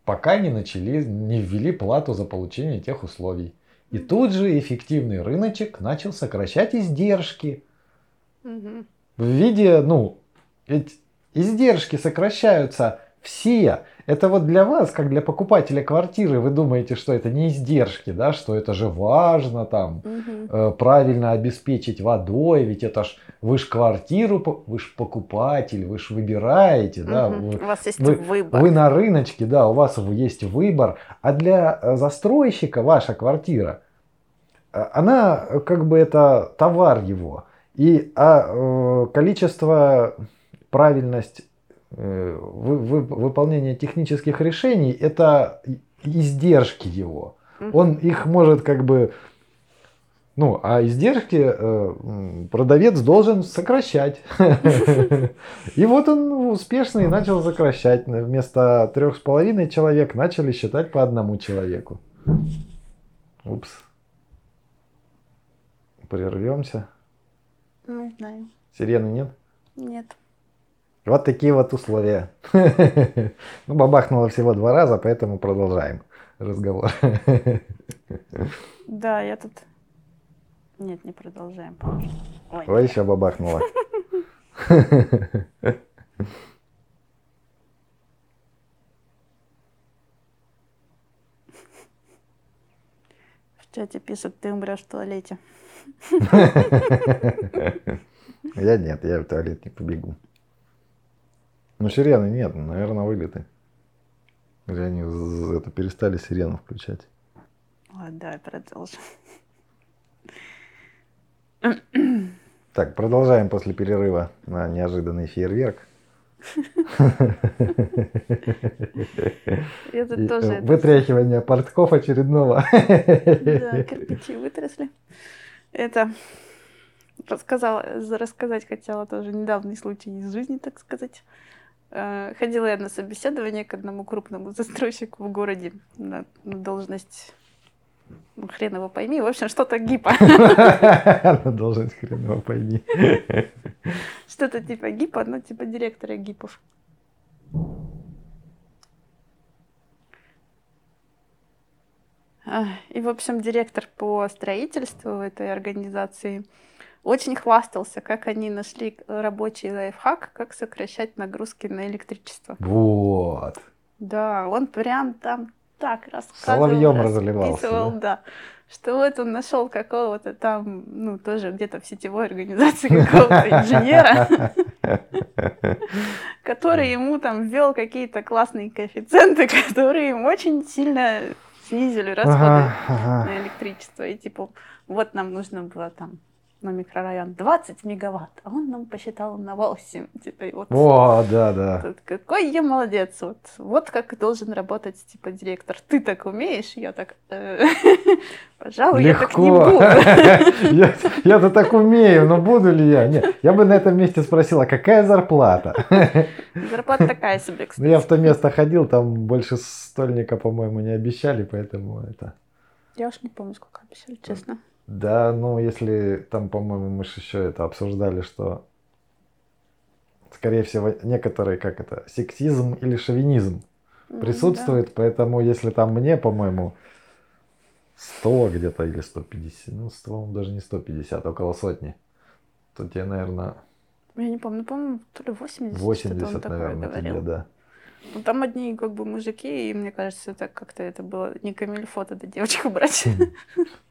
Пока не начали, не ввели плату за получение тех условий. И тут же эффективный рыночек начал сокращать издержки. Мгм. В виде, ну, ведь издержки сокращаются все. Это вот для вас, как для покупателя квартиры, вы думаете, что это не издержки, да, что это же важно там, э, правильно обеспечить водой, ведь это ж вы ж квартиру, вы ж покупатель, вы ж выбираете, да, Мгм. вы, У вас есть вы- выбор. вы на рыночке, да, у вас есть выбор, а для э, застройщика ваша квартира, э, она как бы это товар его, и а, э, количество, правильность э, вы- вы- выполнения технических решений это издержки его. Он их может как бы Ну, а издержки э, продавец должен сокращать. И вот он успешно и начал сокращать. Вместо трех с половиной человек начали считать по одному человеку. Упс. Прервемся. Не знаю. Сирены нет? Нет. Вот такие вот условия. Ну, бабахнуло всего два раза, поэтому продолжаем разговор. Да, я тут... Нет, не продолжаем. Ой, Ой еще бабахнуло. В чате пишут, ты умрешь в туалете. Я нет, я в туалет не побегу. Ну, сирены нет, наверное, вылеты. Или они это перестали сирену включать. Ладно, давай продолжим. Так, продолжаем после перерыва на неожиданный фейерверк. Это тоже... Вытряхивание портков очередного. Да, кирпичи вытрясли. Это рассказала, рассказать хотела тоже недавний случай из жизни, так сказать. Э, ходила я на собеседование к одному крупному застройщику в городе на, должность ну, хрен его пойми, в общем, что-то гипа. На должность хрен его пойми. Что-то типа гипа, ну типа директора гипов. И, в общем, директор по строительству этой организации очень хвастался, как они нашли рабочий лайфхак, как сокращать нагрузки на электричество. Вот. Да, он прям там так рассказывал. Соловьем разливался. Да? да. Что вот он нашел какого-то там, ну, тоже где-то в сетевой организации какого-то инженера, который ему там ввел какие-то классные коэффициенты, которые им очень сильно снизили расходы на электричество. И типа, вот нам нужно было там на микрорайон 20 мегаватт, а он нам посчитал на 8. Типа, вот, О, да, да. Какой я молодец. Вот, вот как должен работать типа директор. Ты так умеешь? Я так, э, пожалуй, Легко. я так не буду. Я-то так умею, но буду ли я? Нет, я бы на этом месте спросила, какая зарплата? Зарплата такая себе, кстати. Ну, я в то место ходил, там больше стольника, по-моему, не обещали, поэтому это... Я уж не помню, сколько обещали, честно. Да, ну если там, по-моему, мы же еще это обсуждали, что скорее всего некоторые, как это, сексизм или шовинизм присутствует, да. поэтому если там мне, по-моему, 100 где-то или 150, ну 100, даже не 150, около сотни, то тебе, наверное... Я не помню, по-моему, то ли 80, 80 наверное, тебе, да. Ну, там одни как бы мужики, и мне кажется, это как-то это было не камильфо тогда девочку брать.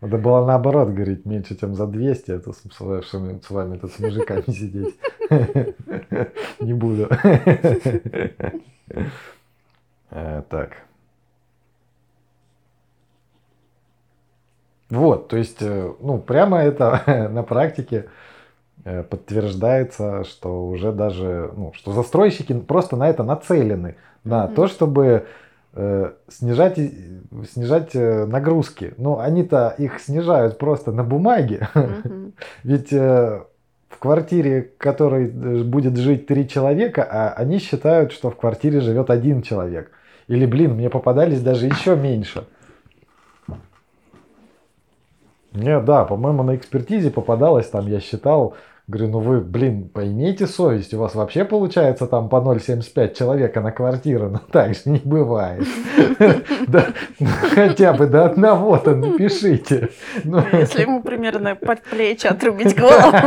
Надо было наоборот говорить, меньше, чем за 200, а то с, вами тут с мужиками сидеть. Не буду. Э, так. Вот, то есть, э, ну, прямо это на практике подтверждается, что уже даже, ну, что застройщики просто на это нацелены, на mm-hmm. то, чтобы э, снижать, снижать э, нагрузки. Но они-то их снижают просто на бумаге. Mm-hmm. Ведь э, в квартире, в которой э, будет жить три человека, а они считают, что в квартире живет один человек. Или, блин, мне попадались даже еще меньше. Нет, да, по-моему, на экспертизе попадалось, там я считал, Говорю, ну вы, блин, поймите совесть, у вас вообще получается там по 0,75 человека на квартиру, ну так же не бывает. Ну, хотя бы до одного-то напишите. Ну, если ему примерно под плечи отрубить голову.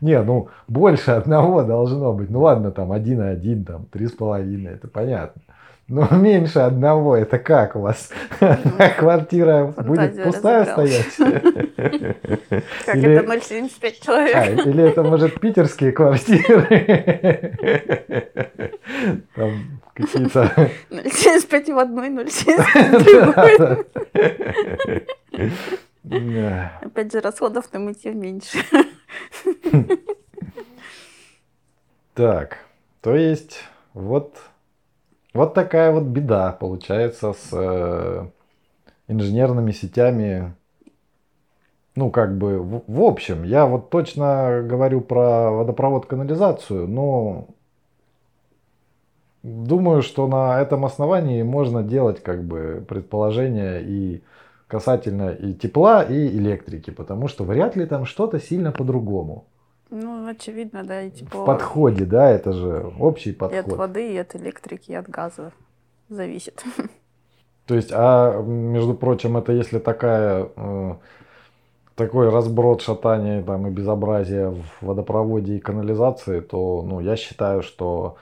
Не, ну больше одного должно быть. Ну ладно, там один и один, там три с половиной, это понятно. Ну, меньше одного, это как у вас? Квартира будет пустая стоять? Как это 0,75 человек? А, или это, может, питерские квартиры? Там какие-то... 0,75 в одной, 0,75 в другой. Опять же, расходов на мытье меньше. Так, то есть, вот вот такая вот беда получается с э, инженерными сетями. Ну, как бы, в, в общем, я вот точно говорю про водопровод, канализацию, но думаю, что на этом основании можно делать как бы предположения и касательно и тепла, и электрики, потому что вряд ли там что-то сильно по-другому. Ну, очевидно, да, и тепло. В подходе, да, это же общий И подход. от воды, и от электрики, и от газа зависит. То есть, а между прочим, это если такая э, такой разброд шатания там и безобразия в водопроводе и канализации, то ну, я считаю, что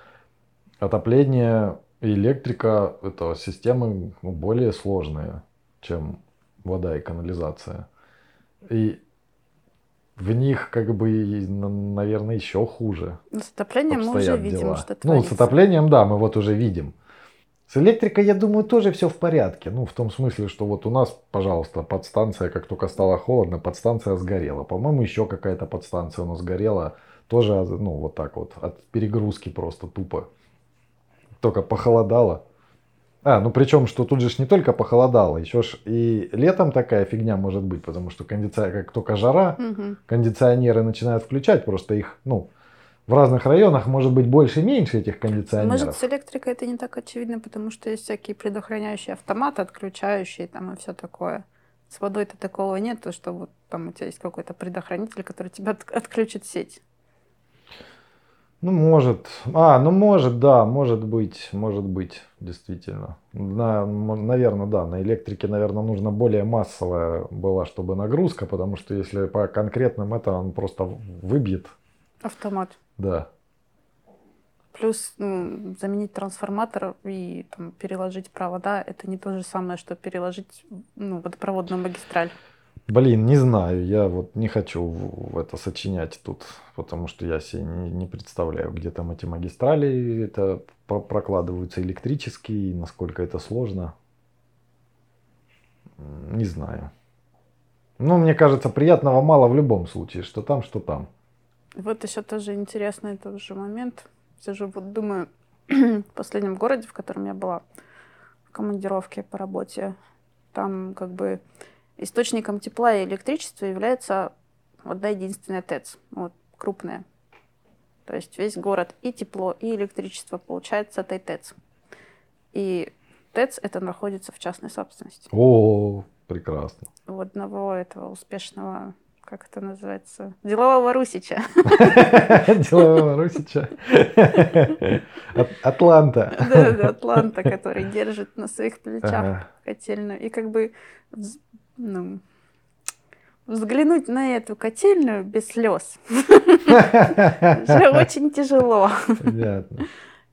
отопление и электрика это системы ну, более сложные, чем вода и канализация. И в них как бы, и, н- наверное, еще хуже Ну, С отоплением мы уже видим, дела. что Ну, творится. с отоплением, да, мы вот уже видим. С электрикой, я думаю, тоже все в порядке. Ну, в том смысле, что вот у нас, пожалуйста, подстанция, как только стало холодно, подстанция сгорела. По-моему, еще какая-то подстанция у нас сгорела. Тоже, ну, вот так вот, от перегрузки просто тупо. Только похолодало. А, ну причем, что тут же не только похолодало, еще ж и летом такая фигня может быть, потому что кондиция... как только жара, Мгм. кондиционеры начинают включать, просто их, ну, в разных районах может быть больше и меньше этих кондиционеров. Может, с электрикой это не так очевидно, потому что есть всякие предохраняющие автоматы, отключающие там и все такое. С водой-то такого нет, то что вот там у тебя есть какой-то предохранитель, который тебя от- отключит сеть. Ну, может. А, ну, может, да, может быть, может быть, действительно. На, наверное, да, на электрике, наверное, нужно более массовая была, чтобы нагрузка, потому что если по конкретным это он просто выбьет, Автомат. да. Плюс ну, заменить трансформатор и там, переложить провода, это не то же самое, что переложить ну, водопроводную магистраль. Блин, не знаю, я вот не хочу в это сочинять тут, потому что я себе не, не представляю, где там эти магистрали это про- прокладываются электрические, насколько это сложно. Не знаю. Ну, мне кажется, приятного мало в любом случае, что там, что там. Вот еще тоже интересный тоже момент. Сижу, вот думаю, в последнем городе, в котором я была в командировке по работе, там как бы источником тепла и электричества является одна единственная ТЭЦ, вот, крупная. То есть весь город и тепло, и электричество получает с этой ТЭЦ. И ТЭЦ это находится в частной собственности. О, прекрасно. У одного этого успешного, как это называется, делового русича. Делового Русича. От- Атланта. Да, да, Атланта, который держит на своих плечах котельную. И как бы ну, взглянуть на эту котельную без слез уже очень тяжело. Понятно.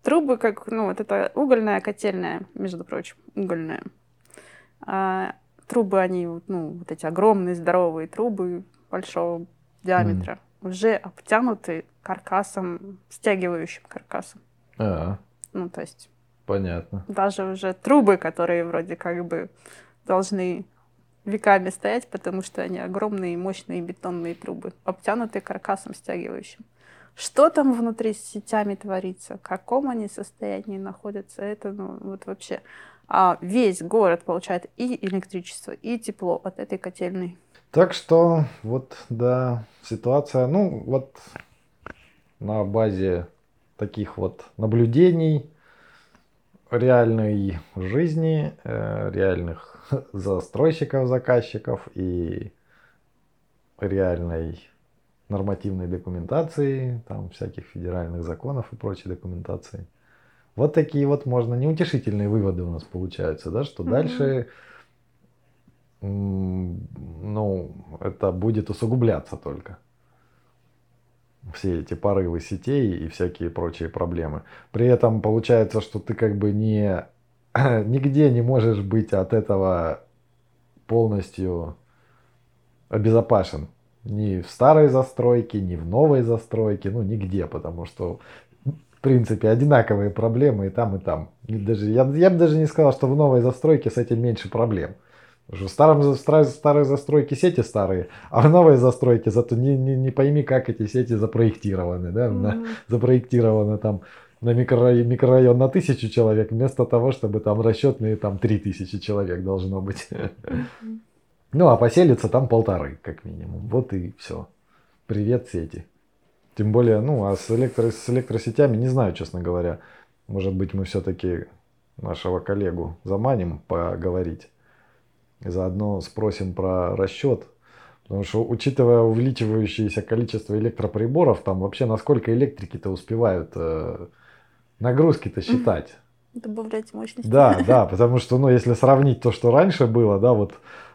Трубы, как, ну, вот это угольная котельная, между прочим, угольная. А трубы, они, ну, вот эти огромные здоровые трубы большого диаметра, уже обтянуты каркасом, стягивающим каркасом. А, Ну, то есть понятно. даже уже трубы, которые вроде как бы должны веками стоять, потому что они огромные, мощные бетонные трубы, обтянутые каркасом стягивающим. Что там внутри с сетями творится, в каком они состоянии находятся, это ну, вот вообще. А весь город получает и электричество, и тепло от этой котельной. Так что вот, да, ситуация, ну вот на базе таких вот наблюдений реальной жизни, э, реальных застройщиков, заказчиков и реальной нормативной документации, там всяких федеральных законов и прочей документации. Вот такие вот можно неутешительные выводы у нас получаются, да, что Мгм. дальше ну, это будет усугубляться только. Все эти порывы сетей и всякие прочие проблемы. При этом получается, что ты как бы не, нигде не можешь быть от этого полностью обезопасен. Ни в старой застройке, ни в новой застройке, ну нигде, потому что в принципе одинаковые проблемы и там, и там. И даже, я, я бы даже не сказал, что в новой застройке с этим меньше проблем. В старом, стра- старой застройке сети старые, а в новой застройке зато не, не, не пойми, как эти сети запроектированы. Да? На- Мгм. запроектированы там на микро, микрорайон на тысячу человек, вместо того, чтобы там расчетные там три тысячи человек должно быть. Ну, а поселиться там полторы, как минимум. Вот и все. Привет, сети. Тем более, ну, а с, электро, с электросетями не знаю, честно говоря. Может быть, мы все-таки нашего коллегу заманим поговорить. Заодно спросим про расчет. Потому что, учитывая увеличивающееся количество электроприборов, там вообще насколько электрики-то успевают э, нагрузки-то считать. Добавлять мощности. Да, да, потому что, ну, если сравнить то, что раньше было, да, вот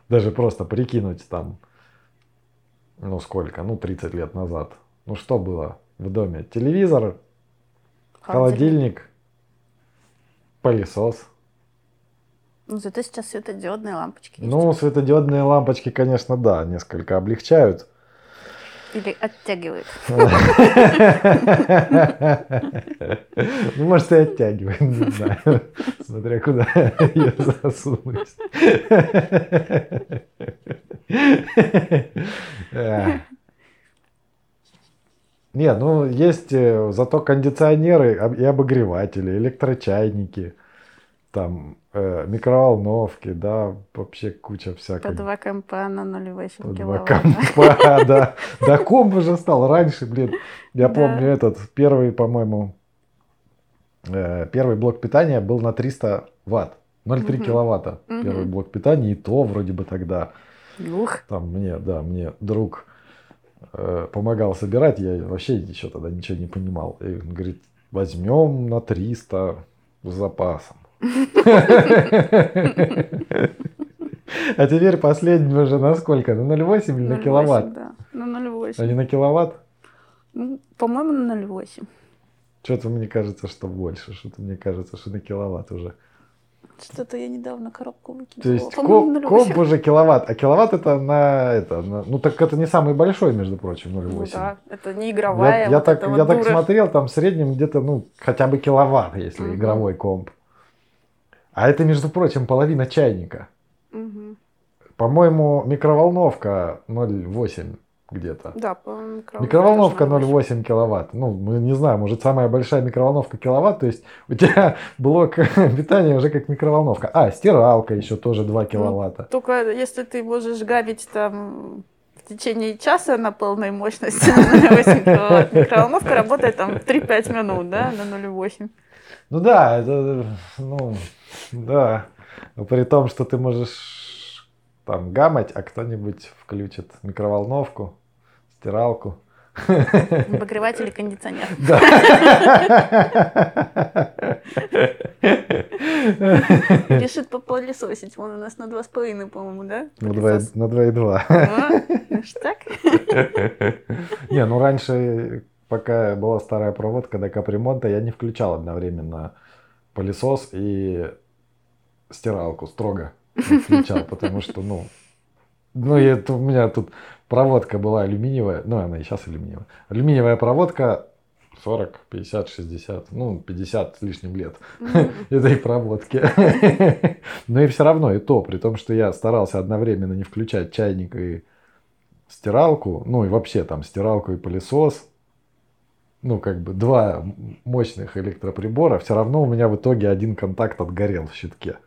даже просто прикинуть там, ну, сколько, ну, 30 лет назад. Ну, что было в доме? Телевизор, холодильник, пылесос. Ну, зато сейчас светодиодные лампочки есть. Ну, светодиодные лампочки, конечно, да, несколько облегчают. Или оттягивают. Ну, может, и оттягивает, не знаю. Смотря куда ее засунуть. Нет, ну есть э, зато кондиционеры и обогреватели, электрочайники, там э, микроволновки, да, вообще куча всякой. По 2 компа на 0,8 По два киловатт. компа, да. Да комп уже стал раньше, блин. Я помню этот первый, по-моему, э, первый блок питания был на 300 ватт. 0,3 Мгм. киловатта. Первый блок питания, и то вроде бы тогда. Ух, Там мне, да, мне друг э, помогал собирать, я вообще еще тогда ничего не понимал. И он говорит, возьмем на 300 с запасом. А теперь последний уже на сколько? На 0,8 или на 0,8, киловатт? Да, на 0,8. А не на киловатт? Ну, По-моему, на 0,8. Что-то мне кажется, что больше. Что-то мне кажется, что на киловатт уже. Что-то я недавно коробку выкинула. То есть комп, 0,8. комп уже киловатт, а киловатт это на это, на- ну так это не самый большой, между прочим, 0,8. Ну да, это не Я, игровая. я вот так, эта я так смотрел, там в среднем где-то, ну, хотя бы киловатт, если Мгм. игровой комп. А это, между прочим, половина чайника. Мгм. По-моему, микроволновка 0,8 где-то. Да, по микроволновке. Микроволновка тоже 0,8 киловатт. Ну, не знаю, может самая большая микроволновка киловатт, то есть у тебя блок питания уже как микроволновка. А, стиралка еще тоже 2 киловатта. Только если ты можешь гавить там в течение часа на полной мощности на 0,8 киловатт, микроволновка работает там 3-5 минут, да, на 0,8. Ну да, это, ну, да. Но При том, что ты можешь там гамать, а кто-нибудь включит микроволновку, стиралку. Обогреватель и кондиционер. Решит попылесосить. Вон у нас на 2,5, по-моему, да? На 2 на 2,2. А, ну ж так. Не, ну раньше, пока была старая проводка до капремонта, я не включал одновременно пылесос и стиралку строго включал, потому что, ну, ну, это у меня тут проводка была алюминиевая, ну, она и сейчас алюминиевая. Алюминиевая проводка 40, 50, 60, ну, 50 с лишним лет этой проводки. Но и все равно, и то, при том, что я старался одновременно не включать чайник и стиралку, ну и вообще там стиралку и пылесос, ну как бы два мощных электроприбора, все равно у меня в итоге один контакт отгорел в щитке.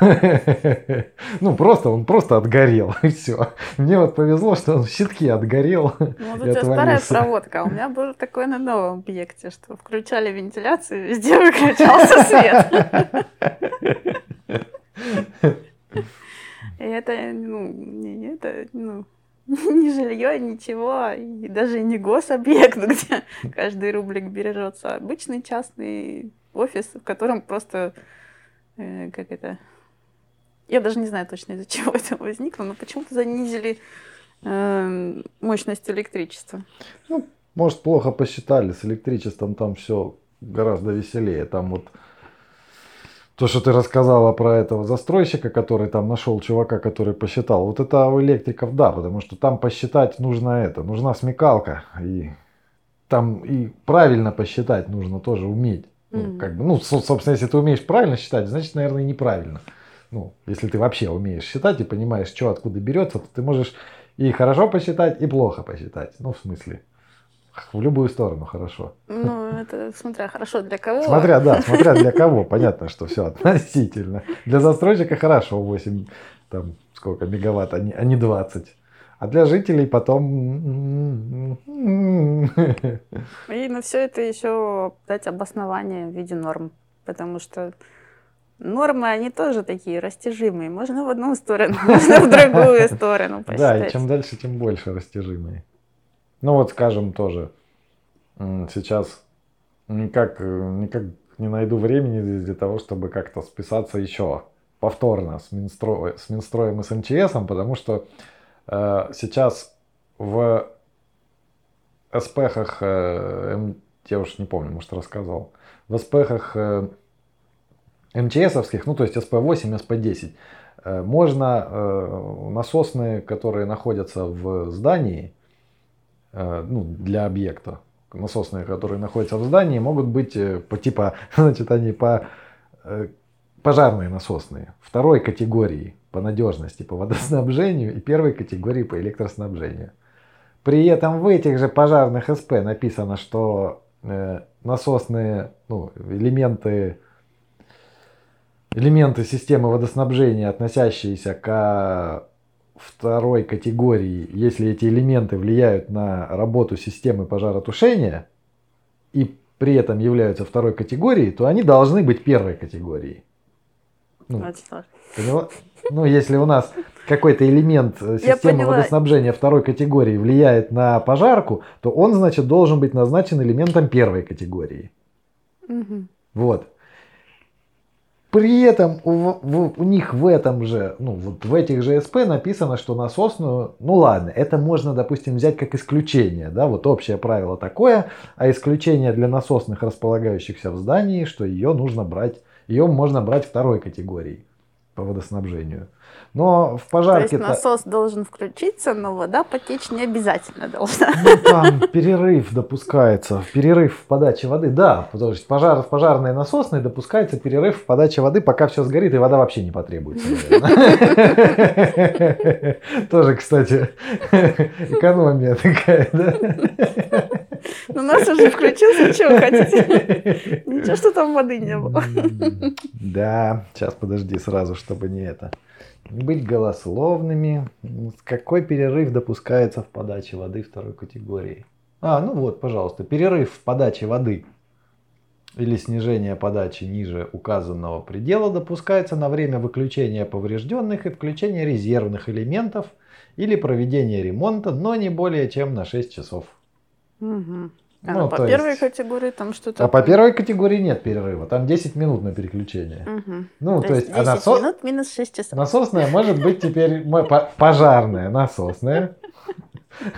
Ну просто, он просто отгорел, и все. Мне вот повезло, что он в щитке отгорел. Ну, у и тебя старая проводка, у меня был такой на новом объекте, что включали вентиляцию, везде выключался свет. И это, ну, не, это, ну, не жилье, ничего, и даже не гособъект, где каждый рублик бережется, обычный частный офис, в котором просто, э, как это, я даже не знаю точно из-за чего это возникло, но почему-то занизили э, мощность электричества. Может, плохо посчитали, с электричеством там все гораздо веселее. Там вот то, что ты рассказала про этого застройщика, который там нашел чувака, который посчитал. Вот это у электриков, да, потому что там посчитать нужно это, нужна смекалка. И там и правильно посчитать нужно тоже уметь. Ну, Мгм. как бы, ну, со- собственно, если ты умеешь правильно считать, значит, наверное, неправильно. Ну, если ты вообще умеешь считать и понимаешь, что откуда берется, то ты можешь и хорошо посчитать, и плохо посчитать. Ну, в смысле, В любую сторону хорошо. Ну, это смотря хорошо для кого. Смотря, да, смотря для кого. Понятно, что все относительно. Для застройщика хорошо 8, там, сколько, мегаватт, а не, а не 20. А для жителей потом... И на все это еще дать обоснование в виде норм. Потому что нормы, они тоже такие растяжимые. Можно в одну сторону, можно в другую сторону Да, и чем дальше, тем больше растяжимые. Ну вот, скажем, тоже. Сейчас никак, никак не найду времени для того, чтобы как-то списаться еще повторно с, Минстро... с Минстроем и с МЧС, потому что э, сейчас в СПХах, э, я уж не помню, может рассказывал, в СПХах э, МЧСовских, ну то есть СП-8, СП-10, э, можно э, насосные, которые находятся в здании, Э, ну, для объекта. Насосные, которые находятся в здании, могут быть э, по типа, значит, они по э, пожарные насосные, второй категории по надежности, по водоснабжению и первой категории по электроснабжению. При этом в этих же пожарных СП написано, что насосные ну, элементы, элементы системы водоснабжения, относящиеся к второй категории, если эти элементы влияют на работу системы пожаротушения и при этом являются второй категорией, то они должны быть первой категорией. Ну, поняла? ну если у нас какой-то элемент э, системы водоснабжения второй категории влияет на пожарку, то он, значит, должен быть назначен элементом первой категории. Угу. Вот. При этом у, в, у них в этом же, ну вот в этих же СП написано, что насосную, ну ладно, это можно, допустим, взять как исключение, да, вот общее правило такое, а исключение для насосных, располагающихся в здании, что ее нужно брать, ее можно брать второй категории по водоснабжению. Но в пожарке... То есть насос должен включиться, но вода потечь не обязательно должна. Ну там перерыв допускается, перерыв в подаче воды, да, потому что пожар, в пожарной насосной допускается перерыв в подаче воды, пока все сгорит и вода вообще не потребуется. Тоже, кстати, экономия такая, да? Ну, нас уже включился, чего хотите? Ничего, что там воды не было. Да, сейчас подожди сразу, чтобы не это быть голословными. Какой перерыв допускается в подаче воды второй категории? А, ну вот, пожалуйста, перерыв в подаче воды или снижение подачи ниже указанного предела допускается на время выключения поврежденных и включения резервных элементов или проведения ремонта, но не более чем на 6 часов. Угу. А ну, по первой есть... категории там что-то... А по первой категории нет перерыва, там 10 минут на переключение. Угу. Ну, то, то есть, 10 а насос... минут минус 6 часов. Насосная может быть теперь пожарная, насосная.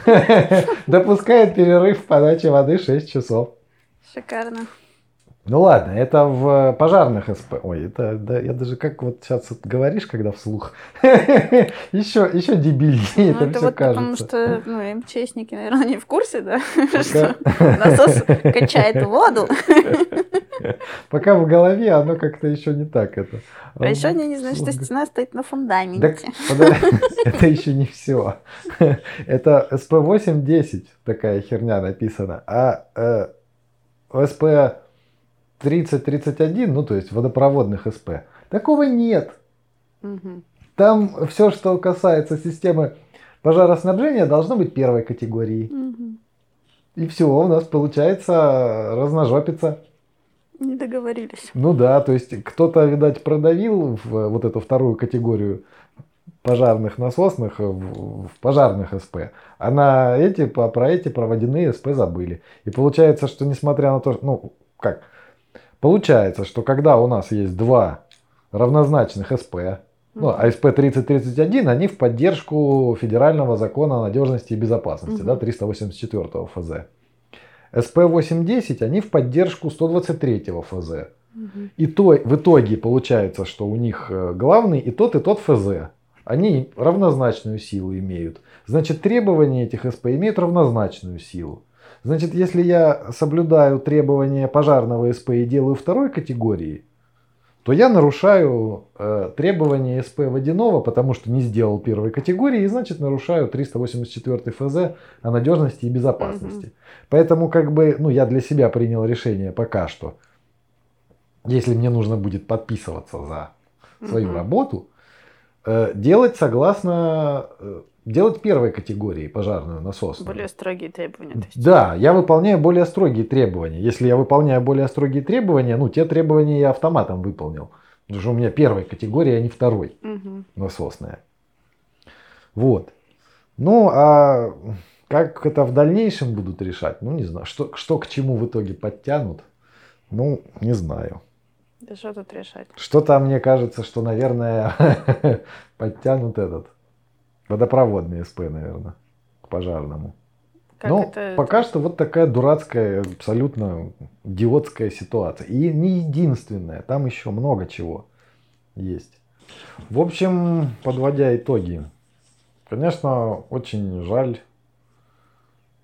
Допускает перерыв в подаче воды 6 часов. Шикарно. Ну ладно, это в пожарных СП. Ой, это да, я даже как вот сейчас вот говоришь, когда вслух, еще, еще дебильнее ну, это, это все вот кажется. Потому что ну, МЧСники, наверное, не в курсе, да, что насос качает воду. Пока в голове оно как-то еще не так это. А еще они не знают, что стена стоит на фундаменте. Это еще не все. Это СП-810 такая херня написана, а э, СП 30-31, ну то есть водопроводных СП, такого нет. Угу. Там все, что касается системы пожароснабжения, должно быть первой категории. Угу. И все, у нас получается разножопиться. Не договорились. Ну да, то есть кто-то, видать, продавил в вот эту вторую категорию пожарных насосных в, в пожарных СП. А на эти, про эти проводяные СП забыли. И получается, что несмотря на то, что, ну, как, Получается, что когда у нас есть два равнозначных СП, ну, а СП 3031, они в поддержку федерального закона о надежности и безопасности, угу. да, 384 ФЗ. СП 810, они в поддержку 123 ФЗ. Угу. И то в итоге получается, что у них э, главный и тот, и тот ФЗ. Они равнозначную силу имеют. Значит, требования этих СП имеют равнозначную силу. Значит, если я соблюдаю требования пожарного СП и делаю второй категории, то я нарушаю э, требования СП водяного, потому что не сделал первой категории, и значит нарушаю 384 ФЗ о надежности и безопасности. Угу. Поэтому как бы, ну, я для себя принял решение пока что, если мне нужно будет подписываться за свою угу. работу, э, делать согласно э, делать первой категории пожарную насосную. Более строгие требования. Да, я выполняю более строгие требования. Если я выполняю более строгие требования, ну, те требования я автоматом выполнил. Потому что у меня первая категория, а не второй угу. насосная. Вот. Ну, а как это в дальнейшем будут решать, ну, не знаю. Что, что к чему в итоге подтянут, ну, не знаю. Да что тут решать? Что-то мне кажется, что, наверное, подтянут этот Водопроводный СП, наверное, к пожарному. Как Но это, пока это... что вот такая дурацкая, абсолютно идиотская ситуация. И не единственная, там еще много чего есть. В общем, подводя итоги, конечно, очень жаль,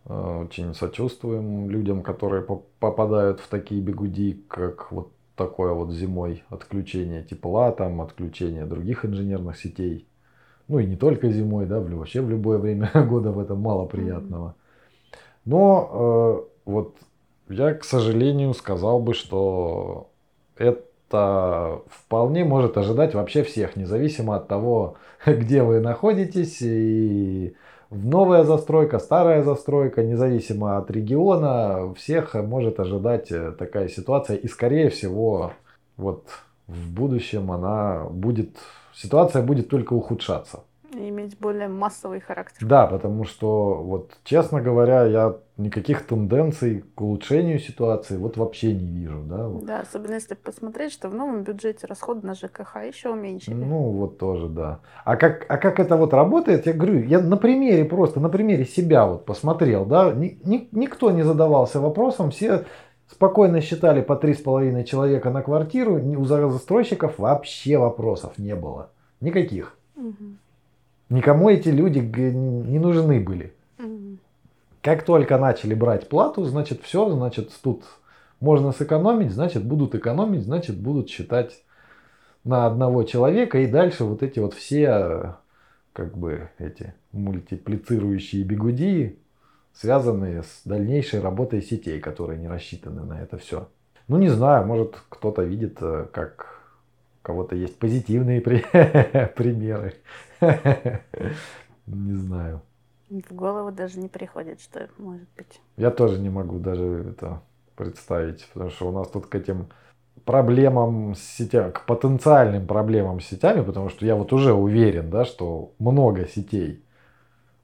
э, очень сочувствуем людям, которые попадают в такие бегуди, как вот такое вот зимой отключение тепла, там отключение других инженерных сетей. Ну и не только зимой, да, вообще в любое время года в этом мало приятного. Но э, вот я, к сожалению, сказал бы, что это вполне может ожидать вообще всех, независимо от того, где вы находитесь, и новая застройка, старая застройка, независимо от региона, всех может ожидать э, такая ситуация. И скорее всего, вот в будущем она будет ситуация будет только ухудшаться. И иметь более массовый характер. Да, потому что, вот, честно говоря, я никаких тенденций к улучшению ситуации вот вообще не вижу. Да, да особенно если посмотреть, что в новом бюджете расходы на ЖКХ еще уменьшили. Ну, вот тоже, да. А как, а как это вот работает, я говорю, я на примере просто, на примере себя вот посмотрел, да, ни, ни, никто не задавался вопросом, все спокойно считали по три с половиной человека на квартиру, у застройщиков вообще вопросов не было. Никаких. Угу. Никому эти люди не нужны были. Угу. Как только начали брать плату, значит все, значит тут можно сэкономить, значит будут экономить, значит будут считать на одного человека и дальше вот эти вот все как бы эти мультиплицирующие бигуди, связанные с дальнейшей работой сетей, которые не рассчитаны на это все. Ну не знаю, может кто-то видит, э, как у кого-то есть позитивные примеры. Не знаю. В голову даже не приходит, что может быть. Я тоже не могу даже это представить, потому что у нас тут к этим проблемам с сетями, к потенциальным проблемам с сетями, потому что я вот уже уверен, да, что много сетей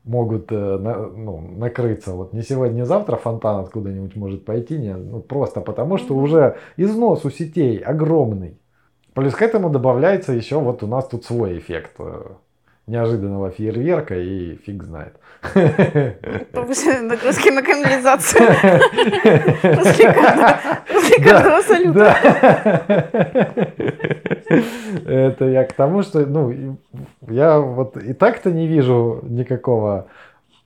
могут э, ну, накрыться. Вот не сегодня, не завтра фонтан откуда-нибудь может пойти, не, ну, просто потому что уже износ у сетей огромный. Плюс к этому добавляется еще вот у нас тут свой эффект э, неожиданного фейерверка и фиг знает. Повышенные нагрузки на канализацию. После каждого салюта. Это я к тому, что ну, я вот и так-то не вижу никакого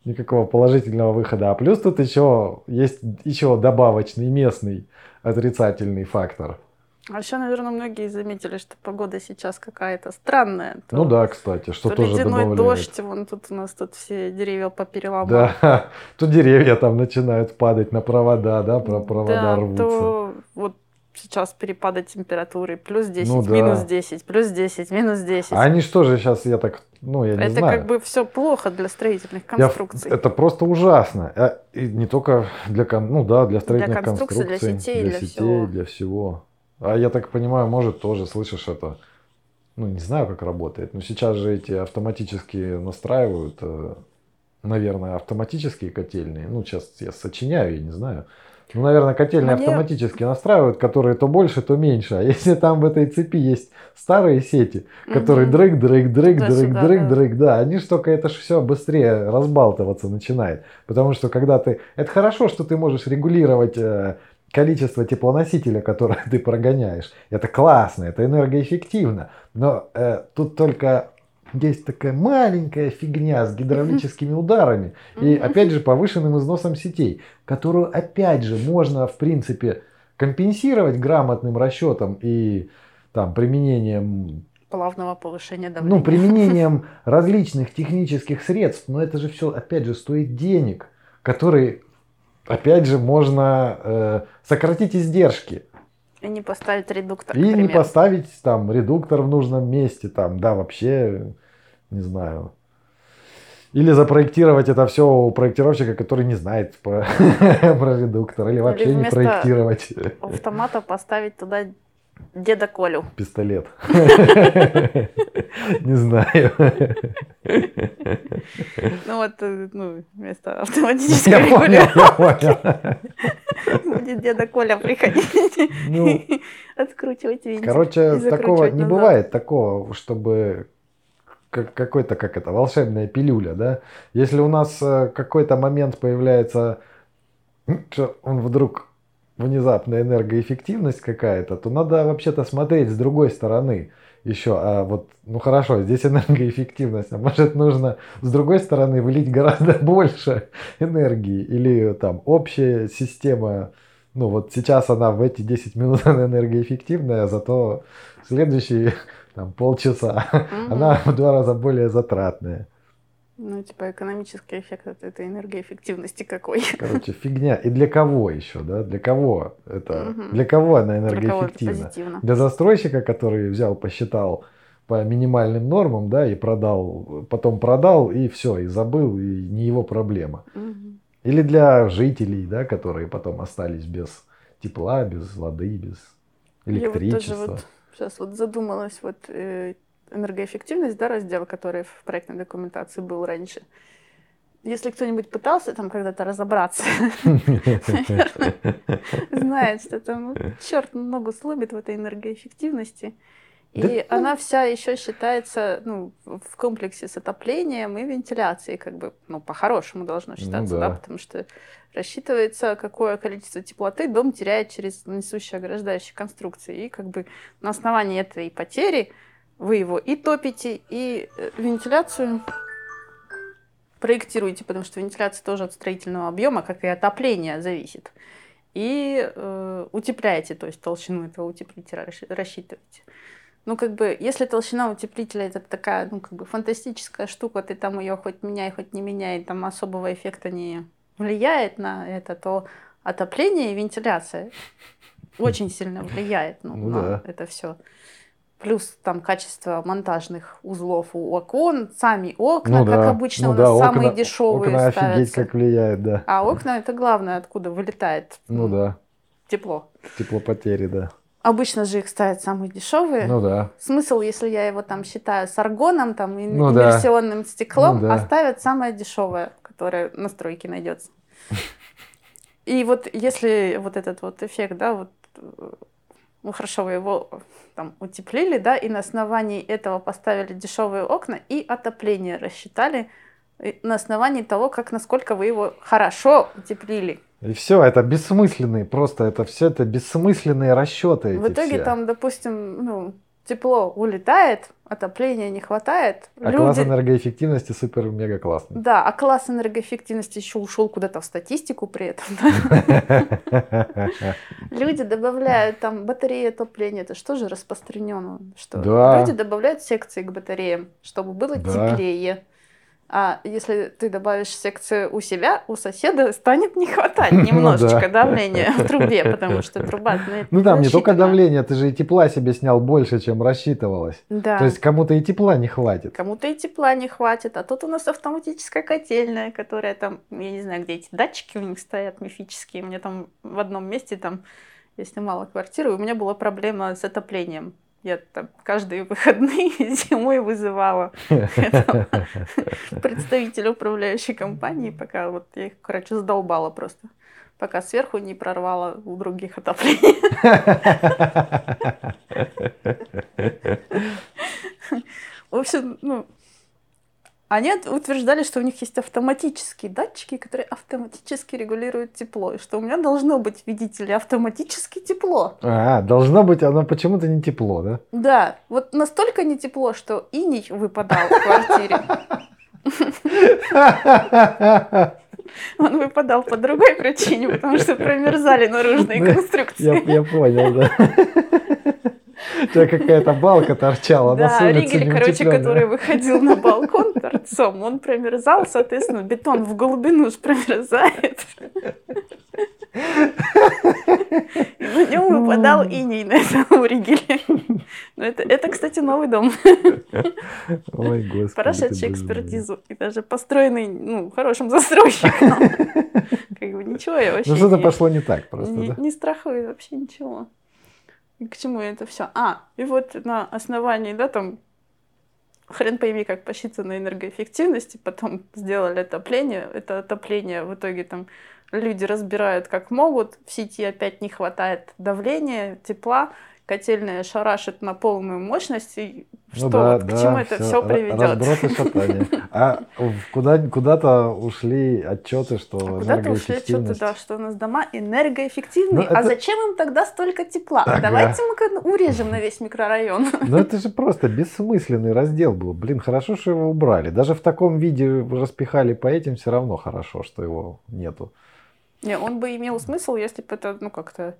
никакого положительного выхода. А плюс тут еще есть еще добавочный местный отрицательный фактор – а еще, наверное, многие заметили, что погода сейчас какая-то странная. То, ну да, кстати, что то тоже ледяной добавляет. дождь, вон тут у нас тут все деревья попереломали. Да, то деревья там начинают падать на провода, да, про провода да, рвутся. то вот сейчас перепады температуры, плюс 10, ну, да. минус 10, плюс 10, минус 10. А они что же сейчас, я так, ну, я не это знаю. Это как бы все плохо для строительных конструкций. Я, это просто ужасно. А, и не только для, ну да, для строительных для конструкций, конструкций, для сетей, для, для сетей, всего. для всего. А я так понимаю, может, тоже слышишь это. Ну, не знаю, как работает. Но сейчас же эти автоматически настраивают, э, наверное, автоматические котельные. Ну, сейчас я сочиняю, я не знаю. Ну, наверное, котельные Мне... автоматически настраивают, которые то больше, то меньше. А если там в этой цепи есть старые сети, которые угу. дрыг, дрыг, дрыг, да, дрыг, сюда, дрыг, да. дрыг, да, они же только это же все быстрее разбалтываться начинает. Потому что когда ты... Это хорошо, что ты можешь регулировать э, количество теплоносителя, которое ты прогоняешь. Это классно, это энергоэффективно. Но э, тут только есть такая маленькая фигня с гидравлическими ударами и опять же повышенным износом сетей, которую опять же можно в принципе компенсировать грамотным расчетом и там применением Плавного повышения давления. ну, применением различных технических средств, но это же все, опять же, стоит денег, которые, опять же, можно э, сократить издержки. И не поставить редуктор, И не поставить там редуктор в нужном месте, там, да, вообще, не знаю. Или запроектировать это все у проектировщика, который не знает про, про редуктор, или вообще не проектировать Автомата поставить туда деда Колю. пистолет. Не знаю. Ну вот, э, ну, вместо автоматической Я понял, я регулировки будет деда Коля приходить, Ну, откручивать винтик. Короче, такого не бывает такого, чтобы как- какой-то, как это, волшебная пилюля, да? Если у нас э, какой-то момент появляется, что он вдруг внезапная энергоэффективность какая-то, то надо вообще-то смотреть с другой стороны еще. А вот, ну хорошо, здесь энергоэффективность, а может нужно с другой стороны вылить гораздо больше энергии или там общая система ну вот сейчас она в эти 10 минут она энергоэффективная, зато следующие там, полчаса Мгм. она в два раза более затратная. Ну, типа, экономический эффект от этой энергоэффективности какой. Короче, фигня. И для кого еще, да? Для кого это? Мгм. Для кого она Для кого энергоэффективна? Для застройщика, который взял, посчитал по минимальным нормам, да, и продал, потом продал, и все, и забыл, и не его проблема. Мгм. Или для жителей, да, которые потом остались без тепла, без воды, без Я вот тоже электричества. вот сейчас вот задумалась, вот э, энергоэффективность, да, раздел, который в проектной документации был раньше. Если кто-нибудь пытался там когда-то разобраться, знает, что там черт ногу сломит в этой энергоэффективности. И Да, ну. она вся еще считается ну, в комплексе с отоплением и вентиляцией, как бы, ну, по-хорошему должно считаться, да. да. потому что рассчитывается, какое количество теплоты дом теряет через несущие ограждающие конструкции. И как бы на основании этой потери вы его и топите, и э, вентиляцию проектируете, потому что вентиляция тоже от строительного объема, как и отопление, зависит. И э, утепляете, то есть толщину этого утеплителя рассчитываете. Ну, как бы, если толщина утеплителя это такая, ну, как бы фантастическая штука, ты там ее хоть меняй, хоть не меняй, там особого эффекта не влияет на это, то отопление и вентиляция очень сильно влияет ну, Ну на да. это все. Плюс там качество монтажных узлов у окон, сами окна, Ну как да, обычно ну у нас да, самые окна- дешевые Окна офигеть ставятся. как влияет, да. А окна это главное, откуда вылетает Ну м, да, тепло. теплопотери, да. Обычно же их ставят самые дешевые. Ну да. Смысл, если я его там считаю с аргоном, там, Ну да. иммерсионным стеклом, Ну да. оставят самое дешевое, которое на стройке найдется. И вот если вот этот вот эффект, да, вот, ну хорошо, вы его там утеплили, да, и на основании этого поставили дешевые окна и отопление рассчитали э, на основании того, как насколько вы его хорошо утеплили. И все, это бессмысленные, просто это все это бессмысленные расчеты. В итоге все. там, допустим, ну, тепло улетает, отопления не хватает. А класс энергоэффективности супер-мега классный. Да, а класс энергоэффективности еще ушел куда-то в статистику при этом. Люди добавляют там батареи отопления, это что же распространено? Что люди добавляют секции к батареям, чтобы было теплее. А если ты добавишь секцию у себя, у соседа станет не хватать немножечко Ну да. давления в трубе, потому что труба это Ну там не только давление, ты же и тепла себе снял больше, чем рассчитывалось. Да. То есть кому-то и тепла не хватит. Кому-то и тепла не хватит, а тут у нас автоматическая котельная, которая там, я не знаю, где эти датчики у них стоят мифические. Мне там в одном месте там я снимала квартиру, и у меня была проблема с отоплением. Я там каждые выходные зимой вызывала представителя управляющей компании, пока вот я их, короче, задолбала просто. Пока сверху не прорвала у других отопление. В общем, ну, они утверждали, что у них есть автоматические датчики, которые автоматически регулируют тепло. И что у меня должно быть, видите ли, автоматически тепло. А, должно быть, оно почему-то не тепло, да? Да, вот настолько не тепло, что иней выпадал в квартире. Он выпадал по другой причине, потому что промерзали наружные Ну, конструкции. Я, я понял, да. У тебя какая-то балка торчала на Да, Ригель, короче, который выходил на балкон торцом, он промерзал, соответственно, бетон в глубину промерзает. На нем выпадал иней на этом Ригеле. Ну, это, это, кстати, новый дом. Ой, господи. Прошедший экспертизу. И даже построенный, ну, хорошим застройщиком. Как бы ничего я вообще Ну, что-то пошло не так просто, не, да? не страхует вообще ничего. И к чему это все? А, и вот на основании, да, там, хрен пойми, как посчитано энергоэффективности, потом сделали отопление. Это отопление в итоге там люди разбирают как могут, в сети опять не хватает давления, тепла, котельная шарашит на полную мощность, и что, Ну да, вот к да, чему это всё, все приведет? Разброд и шатание. А куда, куда-то ушли отчеты, что А Куда-то ушли отчеты, да, что у нас дома энергоэффективные. Ну, А это- зачем им тогда столько тепла? Ага. Давайте мы урежем на весь микрорайон. Ну это же просто бессмысленный раздел был. Блин, хорошо, что его убрали. Даже в таком виде распихали по этим, все равно хорошо, что его нету. Не, он бы имел смысл, если бы это, ну, как-то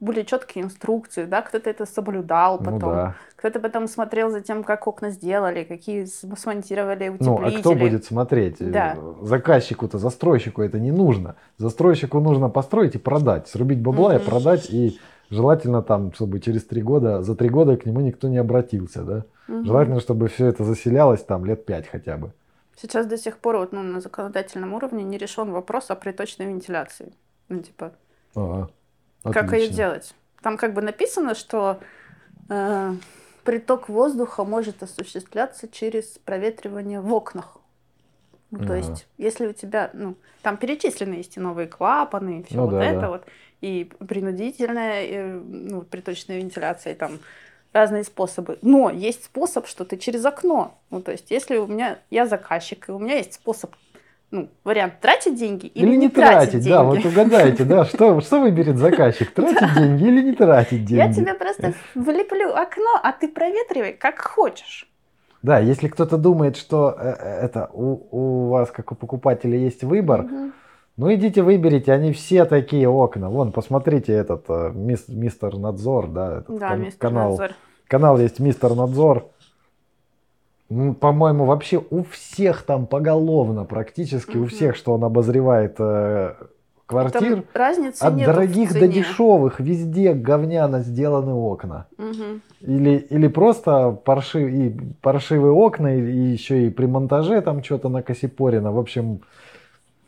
были четкие инструкции, да, кто-то это соблюдал потом, Ну да. кто-то потом смотрел за тем, как окна сделали, какие смонтировали Ну, утеплители. а кто будет смотреть? Да. Заказчику-то, застройщику это не нужно. Застройщику нужно построить и продать. Срубить бабла и Мгм. продать. И желательно там, чтобы через три года, за три года к нему никто не обратился, да? Мгм. Желательно, чтобы все это заселялось там лет пять хотя бы. Сейчас до сих пор вот, ну, на законодательном уровне не решен вопрос о приточной вентиляции. Ну, типа, Ага. Как ее делать? Там как бы написано, что э, приток воздуха может осуществляться через проветривание в окнах. Ну, то Ага. есть, если у тебя, ну, там перечислены есть и новые клапаны, и все Ну вот да, это да. вот, и принудительная, э, ну, приточная вентиляция, и там разные способы. Но есть способ, что ты через окно. Ну, то есть, если у меня, я заказчик, и у меня есть способ, ну, вариант тратить деньги или, Или не тратить, да, вот угадайте, да, что, что выберет заказчик, тратить деньги или не тратить деньги. Я тебе просто влеплю окно, а ты проветривай как хочешь. Да, если кто-то думает, что э, э, это у, у вас, как у покупателя, есть выбор, ну идите выберите, они все такие окна. Вон, посмотрите этот э, мис- мистер Надзор, да, этот Да, кан- мистер канал. Надзор. Канал есть мистер Надзор. М, По-моему, вообще у всех там поголовно практически, у всех, что он обозревает э, квартир, Там разницы от дорогих до дешевых, везде говняно сделаны окна. Мгм. Или, или просто парши, и паршивые окна, и, и еще и при монтаже там что-то накосипорено. В общем,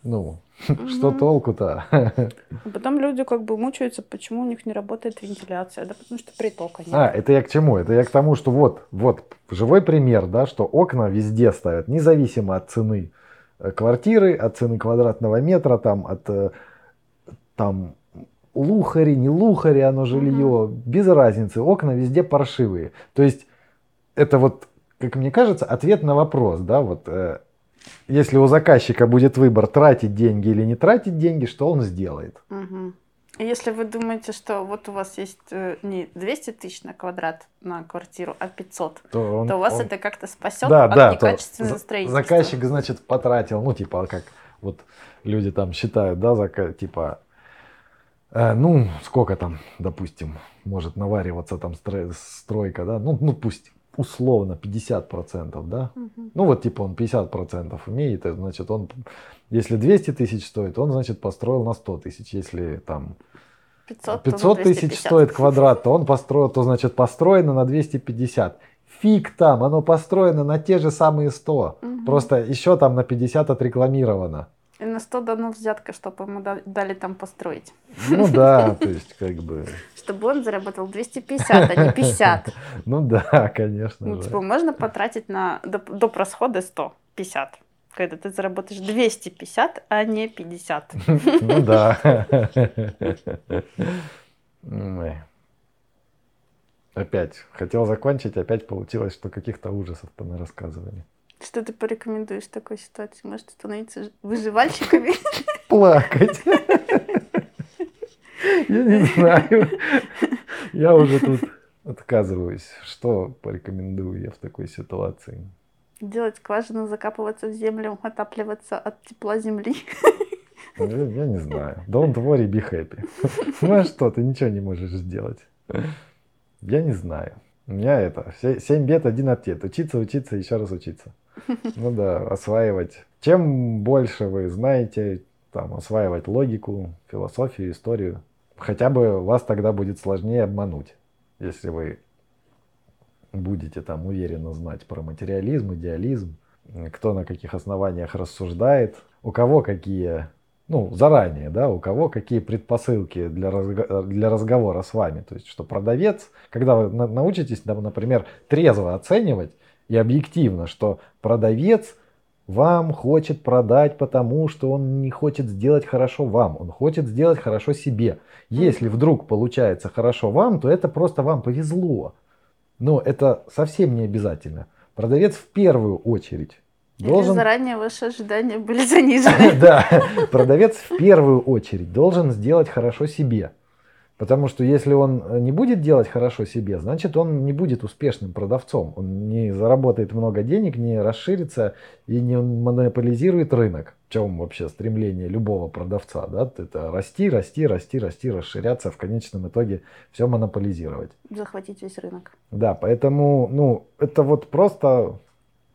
ну, что толку-то? А потом люди как бы мучаются, почему у них не работает вентиляция. Да потому что притока нет. А, это я к чему? Это я к тому, что вот, вот живой пример, да, что окна везде ставят, независимо от цены э, квартиры, от цены квадратного метра, там, от э, там лухари, не лухари, оно жилье, без разницы, окна везде паршивые. То есть это вот, как мне кажется, ответ на вопрос, да, вот э, если у заказчика будет выбор тратить деньги или не тратить деньги, что он сделает? И Если вы думаете, что вот у вас есть э, не 200 тысяч на квадрат на квартиру, а 500, То, он- то вас он- это как-то спасет да, от да, некачественного строительства. Заказчик, значит, потратил, ну, типа, как вот люди там считают, да, зака- типа, э, ну, сколько там, допустим, может навариваться там стро- стройка, да, ну, ну пусть условно 50%, да, Мгм. ну, вот, типа, он 50% умеет, значит, он, если 200 тысяч стоит, он, значит, построил на 100 тысяч, если там 500, то на 500 тысяч 250. стоит квадрат, то он построил, то значит построено на 250. Фиг там, оно построено на те же самые 100. Мгм. Просто еще там на 50 отрекламировано. И на 100 дано взятка, чтобы ему да- дали там построить. Ну да, то есть как бы, Чтобы он заработал 250, а не 50. ну да, конечно Ну, типа, можно потратить на доп. расходы 150. Когда ты заработаешь 250, а не 50. Ну да. Опять. Хотел закончить, опять получилось, что каких-то ужасов мы рассказывали. Что ты порекомендуешь в такой ситуации? Может становиться выживальщиками? плакать. Я не знаю. Я уже тут отказываюсь. Что порекомендую я в такой ситуации? Делать скважину, закапываться в землю, отапливаться от тепла земли. Я, я не знаю. Don't worry, be happy. Ну а что, ты ничего не можешь сделать. Я не знаю. У меня это, 7 бед, один ответ. Учиться, учиться, еще раз учиться. Ну да, осваивать. Чем больше вы знаете, там, осваивать логику, философию, историю, хотя бы вас тогда будет сложнее обмануть, если вы будете там уверенно знать про материализм, идеализм, кто на каких основаниях рассуждает, у кого какие, ну, заранее, да, у кого какие предпосылки для, разго для разговора с вами. То есть, что продавец, когда вы на научитесь, например, трезво оценивать и объективно, что продавец вам хочет продать, потому что он не хочет сделать хорошо вам, он хочет сделать хорошо себе. Если вдруг получается хорошо вам, то это просто вам повезло. Но это совсем не обязательно. Продавец в первую очередь должен... Или заранее ваши ожидания были занижены. Да, продавец в первую очередь должен сделать хорошо себе. Потому что если он не будет делать хорошо себе, значит он не будет успешным продавцом. Он не заработает много денег, не расширится и не монополизирует рынок. В чем вообще стремление любого продавца? Да? Это расти, расти, расти, расти, расширяться, в конечном итоге все монополизировать. Захватить весь рынок. Да, поэтому ну, это вот просто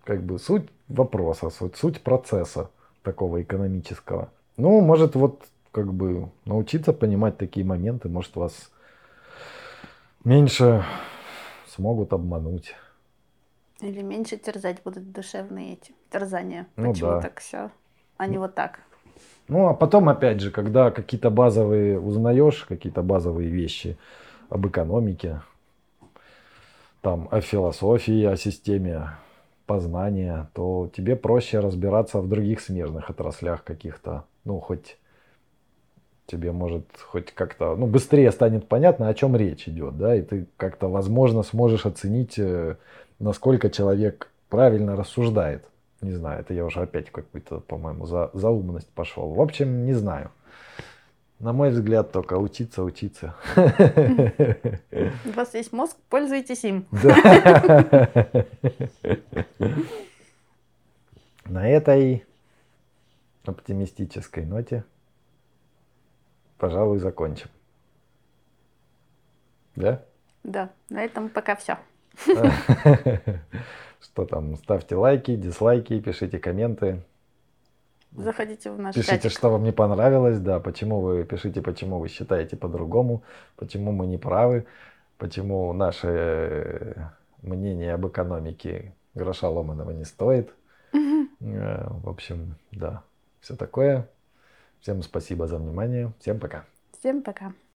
как бы суть вопроса, суть, суть процесса такого экономического. Ну, может, вот как бы научиться понимать такие моменты, может вас меньше смогут обмануть. Или меньше терзать будут душевные эти терзания. Ну, Почему да. так все, а не вот так? Ну, а потом, опять же, когда какие-то базовые узнаешь, какие-то базовые вещи об экономике, там, о философии, о системе познания, то тебе проще разбираться в других смежных отраслях каких-то, ну, хоть тебе может хоть как-то, ну, быстрее станет понятно, о чем речь идет, да, и ты как-то, возможно, сможешь оценить, э, насколько человек правильно рассуждает. Не знаю, это я уже опять какую-то, по-моему, за, заумность пошел. В общем, не знаю. На мой взгляд, только учиться, учиться. У вас есть мозг, пользуйтесь им. Да. На этой оптимистической ноте, пожалуй, закончим. Да? Да, на этом пока все. Что там, ставьте лайки, дизлайки, пишите комменты. Заходите в наш Пишите, чатик. что вам не понравилось, да, почему вы пишите, почему вы считаете по-другому, почему мы не правы, почему наше э, мнение об экономике гроша ломаного не стоит. Э, В общем, да, все такое. Всем спасибо за внимание. Всем пока. Всем пока.